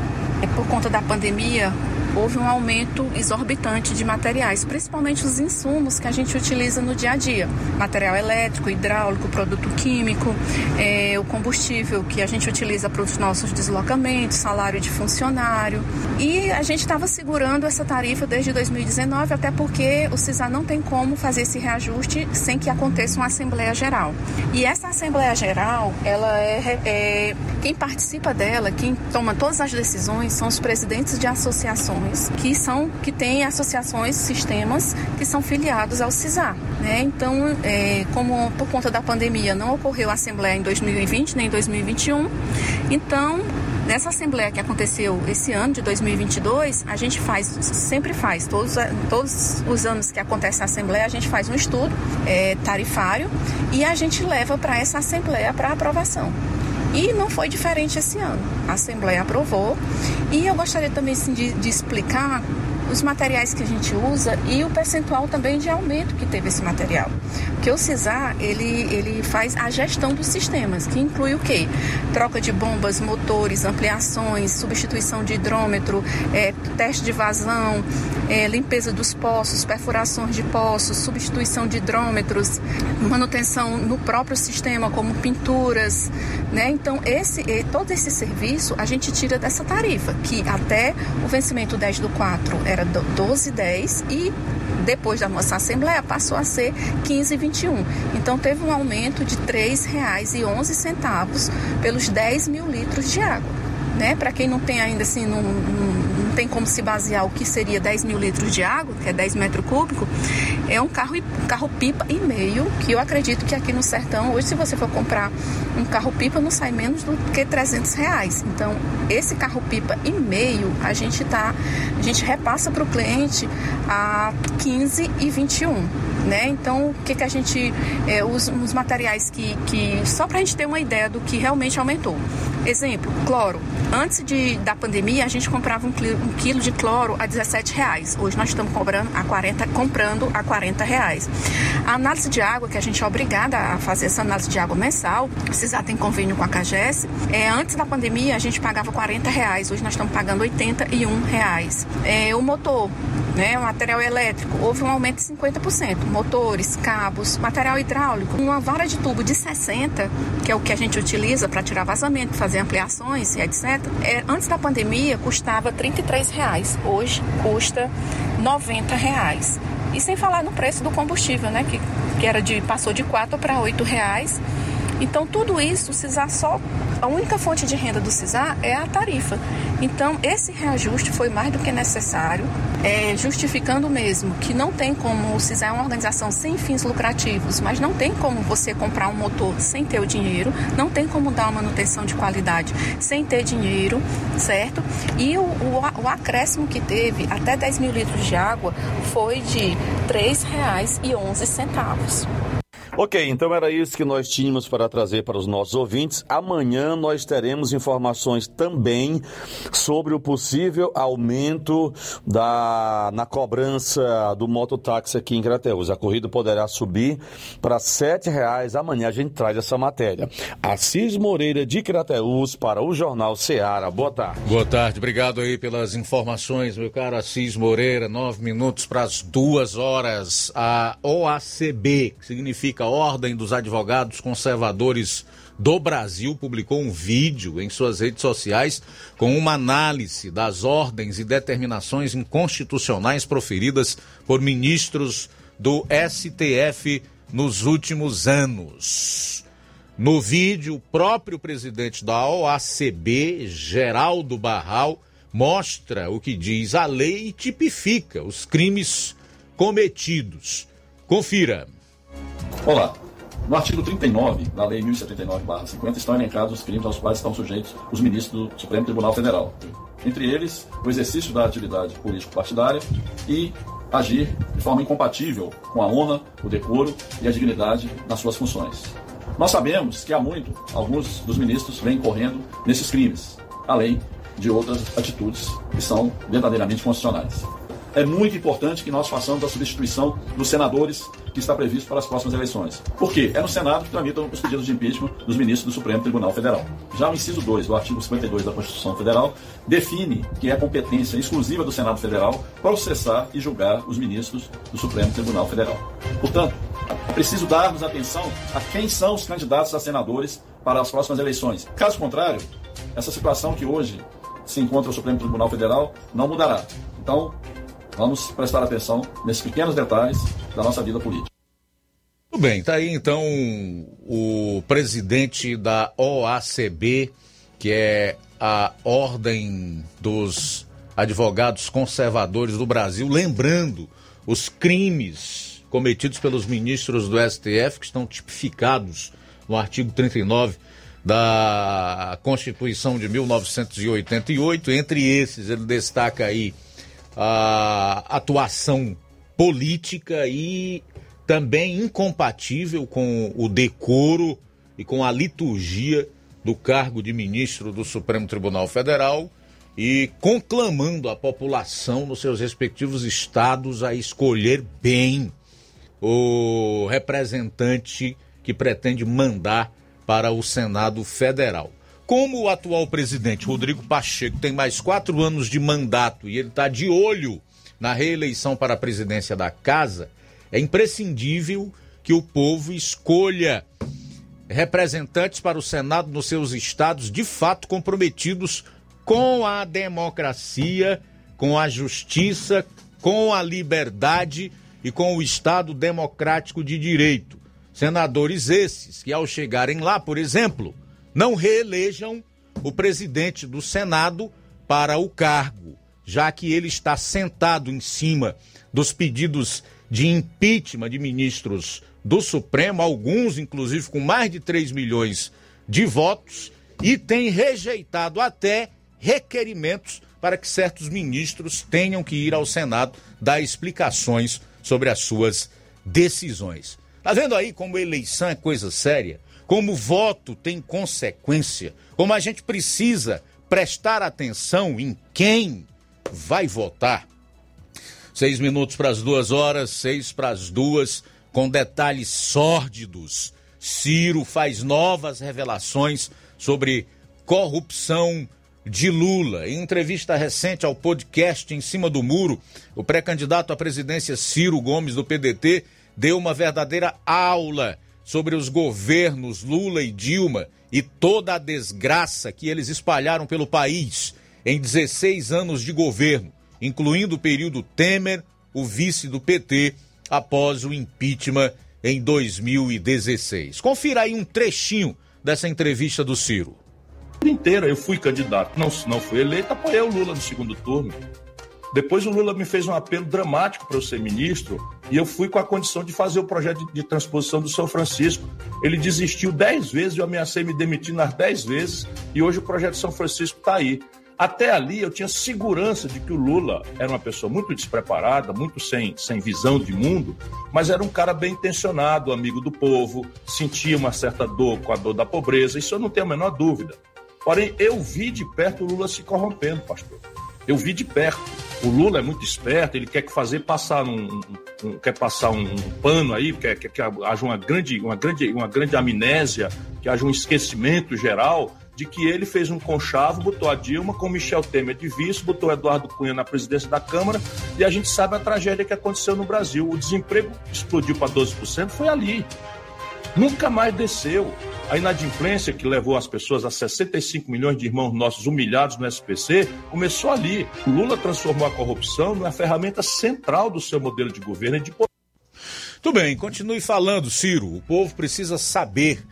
é por conta da pandemia, houve um aumento exorbitante de materiais, principalmente os insumos que a gente utiliza no dia a dia: material elétrico, hidráulico, produto químico, é, o combustível que a gente utiliza para os nossos deslocamentos, salário de funcionário. E a gente estava segurando essa tarifa desde 2019, até porque o CISA não tem como fazer esse reajuste sem que aconteça uma Assembleia Geral. E essa Assembleia Geral, ela é, é quem participa dela, quem toma todas as decisões são os presidentes de associações que são que têm associações, sistemas que são filiados ao CISAR. Né? Então, é, como por conta da pandemia não ocorreu a assembleia em 2020 nem em 2021, então Nessa assembleia que aconteceu esse ano de 2022, a gente faz, sempre faz, todos, todos os anos que acontece a assembleia, a gente faz um estudo é, tarifário e a gente leva para essa assembleia para aprovação. E não foi diferente esse ano. A Assembleia aprovou. E eu gostaria também assim, de, de explicar os materiais que a gente usa e o percentual também de aumento que teve esse material. Porque o CISAR, ele, ele faz a gestão dos sistemas, que inclui o quê? Troca de bombas, motores, ampliações, substituição de hidrômetro, é, teste de vazão, é, limpeza dos poços, perfurações de poços, substituição de hidrômetros, manutenção no próprio sistema, como pinturas, né? Então, esse, todo esse serviço a gente tira dessa tarifa, que até o vencimento 10 do 4 era 12,10 e depois da nossa assembleia passou a ser 15,21. Então teve um aumento de R$ 3,11 pelos 10 mil litros de água. Né? Para quem não tem ainda assim, não, não, não, tem como se basear o que seria 10 mil litros de água, que é 10 metros cúbicos, é um carro, carro pipa e meio, que eu acredito que aqui no sertão, hoje se você for comprar um carro pipa, não sai menos do que 300 reais. Então, esse carro pipa e meio, a gente tá, a gente repassa para o cliente a 15 e 21, né? Então, o que que a gente, é, os, os materiais que, que só para a gente ter uma ideia do que realmente aumentou. Exemplo, cloro. Antes de, da pandemia, a gente comprava um quilo, um quilo de cloro a 17 reais. Hoje nós estamos cobrando a 40, comprando a 40 reais. A análise de água, que a gente é obrigada a fazer essa análise de água mensal, já tem convênio com a CAGES, é, antes da pandemia a gente pagava 40 reais, hoje nós estamos pagando 81 reais. É, o motor, né, o material elétrico, houve um aumento de 50%. Motores, cabos, material hidráulico, uma vara de tubo de 60, que é o que a gente utiliza para tirar vazamento, fazer ampliações e etc. É, antes da pandemia custava 33 reais, hoje custa 90 reais. E sem falar no preço do combustível, né? Que, que era de. passou de 4 para 8 reais. Então, tudo isso, o CISAR só. A única fonte de renda do CISAR é a tarifa. Então, esse reajuste foi mais do que necessário, é, justificando mesmo que não tem como. O CISAR é uma organização sem fins lucrativos, mas não tem como você comprar um motor sem ter o dinheiro, não tem como dar uma manutenção de qualidade sem ter dinheiro, certo? E o, o, o acréscimo que teve, até 10 mil litros de água, foi de R$ 3,11. Ok, então era isso que nós tínhamos para trazer para os nossos ouvintes. Amanhã nós teremos informações também sobre o possível aumento da, na cobrança do mototáxi aqui em Crateus. A corrida poderá subir para R$ 7,00. Amanhã a gente traz essa matéria. Assis Moreira de Crateus para o Jornal Seara. Boa tarde. Boa tarde, obrigado aí pelas informações, meu caro Assis Moreira. Nove minutos para as duas horas. A OACB, que significa Ordem dos Advogados Conservadores do Brasil, publicou um vídeo em suas redes sociais com uma análise das ordens e determinações inconstitucionais proferidas por ministros do STF nos últimos anos. No vídeo, o próprio presidente da OACB, Geraldo Barral, mostra o que diz a lei e tipifica os crimes cometidos. Confira. Olá. No artigo 39 da Lei 1079-50 estão elencados os crimes aos quais estão sujeitos os ministros do Supremo Tribunal Federal. Entre eles, o exercício da atividade político-partidária e agir de forma incompatível com a honra, o decoro e a dignidade nas suas funções. Nós sabemos que há muito alguns dos ministros vêm correndo nesses crimes, além de outras atitudes que são verdadeiramente constitucionais é muito importante que nós façamos a substituição dos senadores que está previsto para as próximas eleições. Por quê? É no Senado que tramitam os pedidos de impeachment dos ministros do Supremo Tribunal Federal. Já o inciso 2 do artigo 52 da Constituição Federal define que é competência exclusiva do Senado Federal processar e julgar os ministros do Supremo Tribunal Federal. Portanto, é preciso darmos atenção a quem são os candidatos a senadores para as próximas eleições. Caso contrário, essa situação que hoje se encontra o Supremo Tribunal Federal não mudará. Então, Vamos prestar atenção nesses pequenos detalhes da nossa vida política. Tudo bem, tá aí então o presidente da OACB, que é a Ordem dos Advogados Conservadores do Brasil, lembrando os crimes cometidos pelos ministros do STF, que estão tipificados no artigo 39 da Constituição de 1988. Entre esses, ele destaca aí a atuação política e também incompatível com o decoro e com a liturgia do cargo de ministro do Supremo Tribunal Federal e conclamando a população nos seus respectivos estados a escolher bem o representante que pretende mandar para o Senado Federal. Como o atual presidente Rodrigo Pacheco tem mais quatro anos de mandato e ele está de olho na reeleição para a presidência da casa, é imprescindível que o povo escolha representantes para o Senado nos seus estados de fato comprometidos com a democracia, com a justiça, com a liberdade e com o Estado democrático de direito. Senadores esses que, ao chegarem lá, por exemplo, não reelejam o presidente do Senado para o cargo, já que ele está sentado em cima dos pedidos de impeachment de ministros do Supremo, alguns inclusive com mais de 3 milhões de votos, e tem rejeitado até requerimentos para que certos ministros tenham que ir ao Senado dar explicações sobre as suas decisões. Tá vendo aí como eleição é coisa séria? Como voto tem consequência, como a gente precisa prestar atenção em quem vai votar. Seis minutos para as duas horas, seis para as duas, com detalhes sórdidos. Ciro faz novas revelações sobre corrupção de Lula. Em entrevista recente ao podcast Em Cima do Muro, o pré-candidato à presidência Ciro Gomes, do PDT, deu uma verdadeira aula sobre os governos Lula e Dilma e toda a desgraça que eles espalharam pelo país em 16 anos de governo, incluindo o período Temer, o vice do PT, após o impeachment em 2016. Confira aí um trechinho dessa entrevista do Ciro. Inteira eu fui candidato, não, não fui eleito, apoiei o Lula no segundo turno. Depois o Lula me fez um apelo dramático para eu ser ministro e eu fui com a condição de fazer o projeto de, transposição do São Francisco. Ele desistiu dez vezes, eu ameacei me demitir nas dez vezes e hoje o projeto São Francisco está aí. Até ali eu tinha segurança de que o Lula era uma pessoa muito despreparada, muito sem, sem visão de mundo, mas era um cara bem intencionado, amigo do povo, sentia uma certa dor com a dor da pobreza, isso eu não tenho a menor dúvida. Porém, eu vi de perto o Lula se corrompendo, pastor. Eu vi de perto. O Lula é muito esperto, ele quer fazer passar um, um quer passar um, um, pano aí, quer, quer que haja uma grande, uma grande, uma grande amnésia, que haja um esquecimento geral de que ele fez um conchavo, botou a Dilma com Michel Temer de vice, botou Eduardo Cunha na presidência da Câmara, e a gente sabe a tragédia que aconteceu no Brasil. O desemprego explodiu para 12%, foi ali. Nunca mais desceu. A inadimplência que levou as pessoas a 65 milhões de irmãos nossos humilhados no SPC começou ali. O Lula transformou a corrupção numa ferramenta central do seu modelo de governo e de Tudo bem, continue falando, Ciro. O povo precisa saber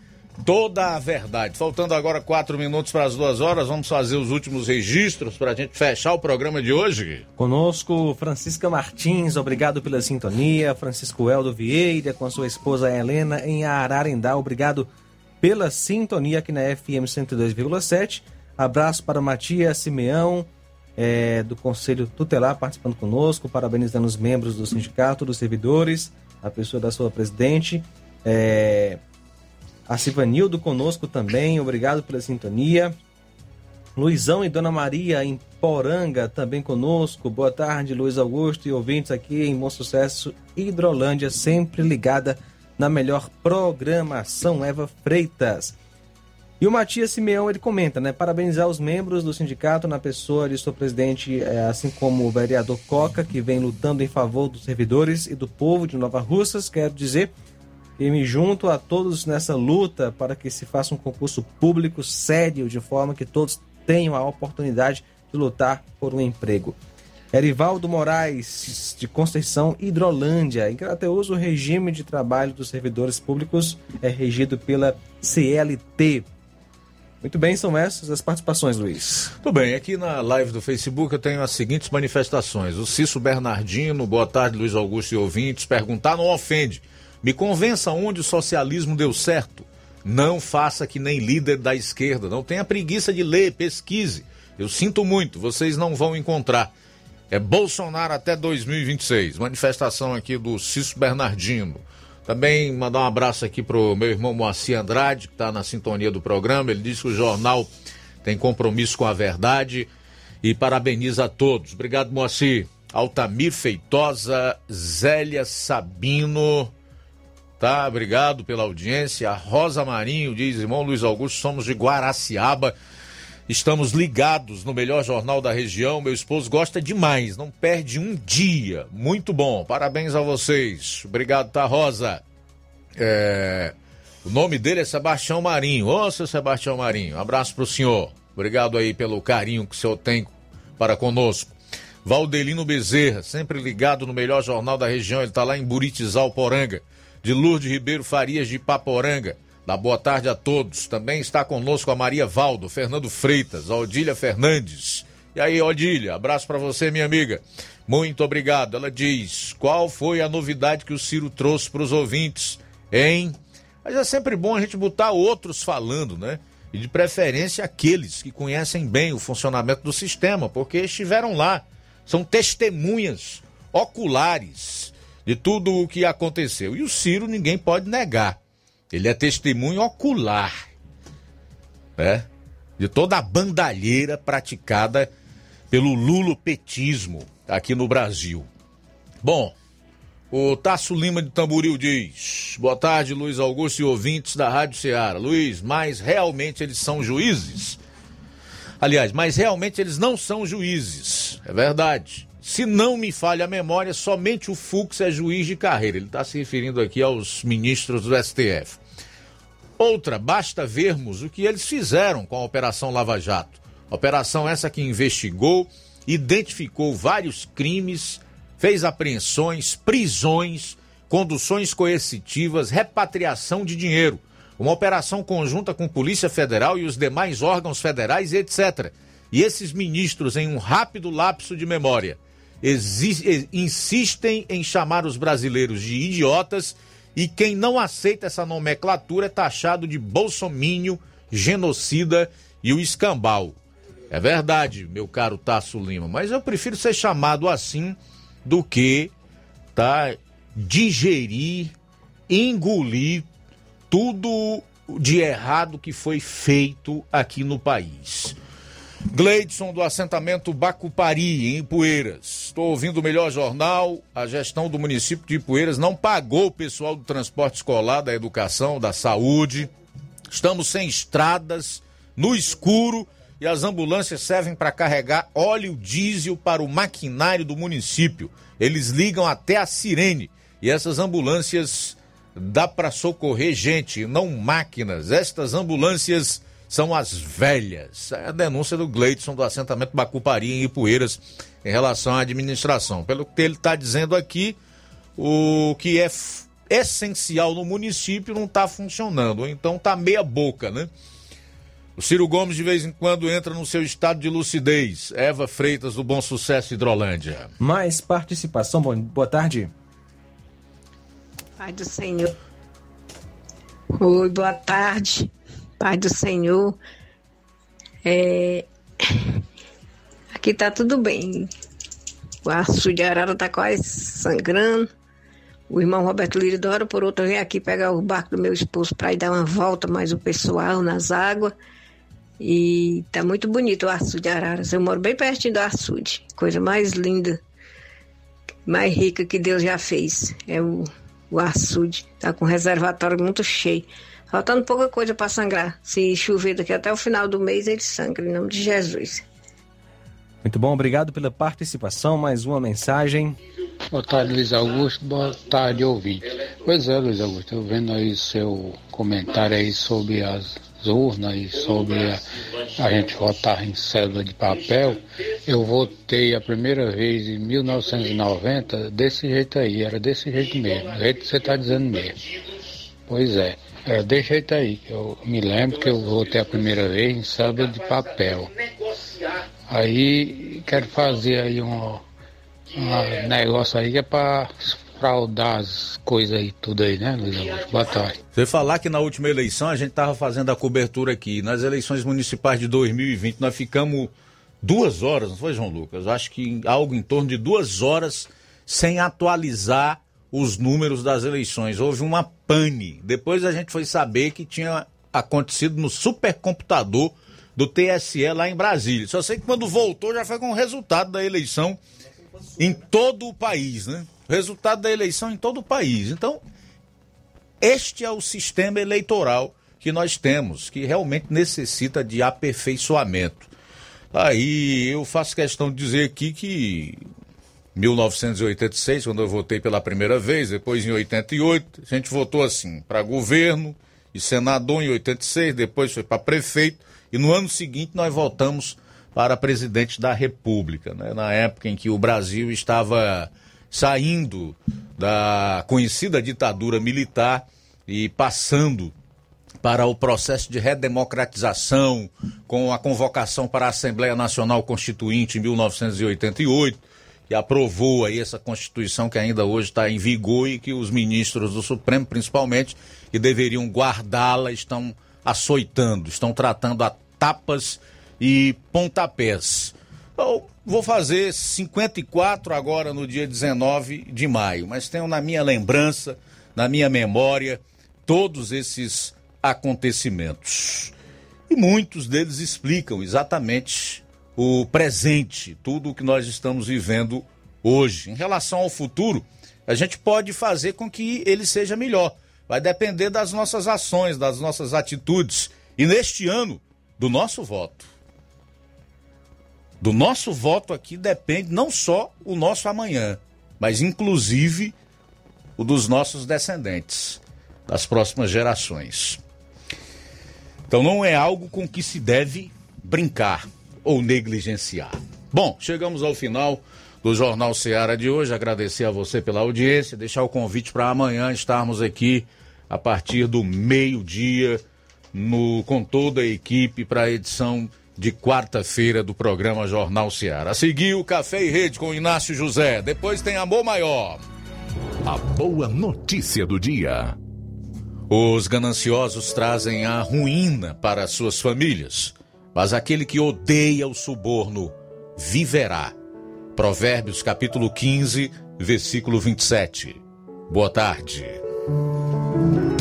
toda a verdade. Faltando agora quatro minutos para as duas horas, vamos fazer os últimos registros para a gente fechar o programa de hoje. Conosco, Francisca Martins, obrigado pela sintonia. Francisco Eldo Vieira, com sua esposa Helena, em Ararendá, obrigado pela sintonia aqui na FM 102,7. Abraço para Matias Simeão, é, do Conselho Tutelar, participando conosco, parabenizando os membros do sindicato, dos servidores, a pessoa da sua presidente. É, a Sivanildo conosco também, obrigado pela sintonia. Luizão e Dona Maria em Poranga também conosco. Boa tarde, Luiz Augusto e ouvintes aqui em Bom Sucesso, Hidrolândia, sempre ligada na melhor programação, Eva Freitas. E o Matias Simeão, ele comenta, né? Parabenizar os membros do sindicato na pessoa de seu presidente, é, assim como o vereador Coca, que vem lutando em favor dos servidores e do povo de Nova Russas. Quero dizer e me junto a todos nessa luta para que se faça um concurso público sério, de forma que todos tenham a oportunidade de lutar por um emprego. Erivaldo Moraes, de Conceição Hidrolândia. Em Crateus, o regime de trabalho dos servidores públicos é regido pela CLT. Muito bem, são essas as participações, Luiz. Tudo bem, aqui na live do Facebook eu tenho as seguintes manifestações. O Cício Bernardino, boa tarde, Luiz Augusto e ouvintes. Perguntar não ofende. Me convença onde o socialismo deu certo. Não faça que nem líder da esquerda. Não tenha preguiça de ler, pesquise. Eu sinto muito, vocês não vão encontrar. É Bolsonaro até 2026. Manifestação aqui do Cício Bernardino. Também mandar um abraço aqui pro meu irmão Moacir Andrade, que está na sintonia do programa. Ele diz que o jornal tem compromisso com a verdade e parabeniza a todos. Obrigado, Moacir. Altamir Feitosa, Zélia Sabino, tá? Obrigado pela audiência. A Rosa Marinho diz, irmão Luiz Augusto, somos de Guaraciaba. Estamos ligados no melhor jornal da região. Meu esposo gosta demais, não perde um dia. Muito bom. Parabéns a vocês. Obrigado, tá, Rosa? É... O nome dele é Sebastião Marinho. Ô, seu Sebastião Marinho, abraço pro senhor. Obrigado aí pelo carinho que o senhor tem para conosco. Valdelino Bezerra, sempre ligado no melhor jornal da região. Ele tá lá em Buritizal, Poranga. De Lourdes Ribeiro Farias de Paporanga. Dá boa tarde a todos. Também está conosco a Maria Valdo, Fernando Freitas, Odília Fernandes. E aí, Odília, abraço para você, minha amiga. Muito obrigado. Ela diz: qual foi a novidade que o Ciro trouxe para os ouvintes, hein? Mas é sempre bom a gente botar outros falando, né? E de preferência aqueles que conhecem bem o funcionamento do sistema, porque estiveram lá. São testemunhas oculares de tudo o que aconteceu. E o Ciro ninguém pode negar. Ele é testemunho ocular, né? De toda a bandalheira praticada pelo lulopetismo aqui no Brasil. Bom, o Tasso Lima de Tamboril diz: Boa tarde, Luiz Augusto e ouvintes da Rádio Ceará. Luiz, mas realmente eles são juízes? Aliás, mas realmente eles não são juízes, é verdade. Se não me falha a memória, somente o Fux é juiz de carreira. Ele está se referindo aqui aos ministros do STF. Outra, basta vermos o que eles fizeram com a Operação Lava Jato. Operação essa que investigou, identificou vários crimes, fez apreensões, prisões, conduções coercitivas, repatriação de dinheiro. Uma operação conjunta com Polícia Federal e os demais órgãos federais, etc. E esses ministros, em um rápido lapso de memória, insistem em chamar os brasileiros de idiotas e quem não aceita essa nomenclatura é taxado de bolsomínio, genocida e o escambau. É verdade, meu caro Tasso Lima, mas eu prefiro ser chamado assim do que tá digerir, engolir tudo de errado que foi feito aqui no país. Gleidson do assentamento Bacupari, em Ipueiras. Estou ouvindo o melhor jornal. A gestão do município de Ipueiras não pagou o pessoal do transporte escolar, da educação, da saúde. Estamos sem estradas, no escuro, e as ambulâncias servem para carregar óleo diesel para o maquinário do município. Eles ligam até a sirene. E essas ambulâncias dá para socorrer gente, não máquinas. Estas ambulâncias são as velhas. É a denúncia do Gleidson do assentamento Bacupari em Ipueiras em relação à administração. Pelo que ele está dizendo aqui, o que é essencial no município não está funcionando, ou então está meia boca, né? O Ciro Gomes de vez em quando entra no seu estado de lucidez. Eva Freitas do Bom Sucesso Hidrolândia. Mais participação, bom, boa tarde. Pai do Senhor. Oi, boa tarde. Pai do Senhor. É... Aqui tá tudo bem. O aço de arara tá quase sangrando. O irmão Roberto hora por outra vem aqui pegar o barco do meu esposo para ir dar uma volta mais o pessoal nas águas. E tá muito bonito o açude de Araras. Eu moro bem pertinho do açude. Coisa mais linda, mais rica que Deus já fez. É o, o açude. Tá com um reservatório muito cheio. Faltando pouca coisa para sangrar. Se chover daqui até o final do mês, ele sangra, em nome de Jesus. Muito bom, obrigado pela participação. Mais uma mensagem. Boa tarde, Luiz Augusto. Boa tarde, ouvinte. Pois é, Luiz Augusto, eu vendo aí seu comentário aí sobre as urnas e sobre a, a gente votar em cédula de papel, eu votei a primeira vez em 1990 desse jeito aí, era desse jeito mesmo, do jeito que você está dizendo mesmo. Pois é, era desse jeito aí, eu me lembro que eu votei a primeira vez em cédula de papel. Aí quero fazer aí um, um negócio aí que é para fraudar as coisas aí, tudo aí, né, Luiz Augusto? Boa tarde. Você falar que na última eleição a gente estava fazendo a cobertura aqui. Nas eleições municipais de 2020, nós ficamos duas horas, não foi, João Lucas? Acho que algo em torno de duas horas sem atualizar os números das eleições. Houve uma pane. Depois a gente foi saber que tinha acontecido no supercomputador do TSE lá em Brasília. Só sei que quando voltou já foi com o resultado da eleição em todo o país, né? Resultado da eleição em todo o país. Então, este é o sistema eleitoral que nós temos, que realmente necessita de aperfeiçoamento. Aí eu faço questão de dizer aqui que 1986, quando eu votei pela primeira vez, depois em 88, a gente votou assim, para governo e senador em 86, depois foi para prefeito, e no ano seguinte nós voltamos para presidente da República, né? na época em que o Brasil estava saindo da conhecida ditadura militar e passando para o processo de redemocratização, com a convocação para a Assembleia Nacional Constituinte em 1988, que aprovou aí essa Constituição que ainda hoje está em vigor e que os ministros do Supremo, principalmente, que deveriam guardá-la, estão açoitando, estão tratando a tapas e pontapés. Então, vou fazer 54 agora no dia 19 de maio, mas tenho na minha lembrança, na minha memória, todos esses acontecimentos. E muitos deles explicam exatamente o presente, tudo o que nós estamos vivendo hoje. Em relação ao futuro, a gente pode fazer com que ele seja melhor. Vai depender das nossas ações, das nossas atitudes. E neste ano, do nosso voto. Do nosso voto aqui depende não só o nosso amanhã, mas inclusive o dos nossos descendentes, das próximas gerações. Então não é algo com que se deve brincar ou negligenciar. Bom, chegamos ao final do Jornal Seara de hoje. Agradecer a você pela audiência, deixar o convite para amanhã estarmos aqui a partir do meio-dia no com toda a equipe para a edição de quarta-feira do programa Jornal Seara. A seguir, o Café e Rede com Inácio José. Depois tem Amor Maior. A boa notícia do dia. Os gananciosos trazem a ruína para suas famílias, mas aquele que odeia o suborno viverá. Provérbios capítulo 15, versículo 27. Boa tarde.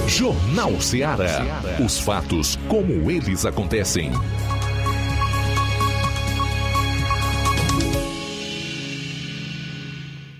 Jornal Ceará. Os fatos como eles acontecem.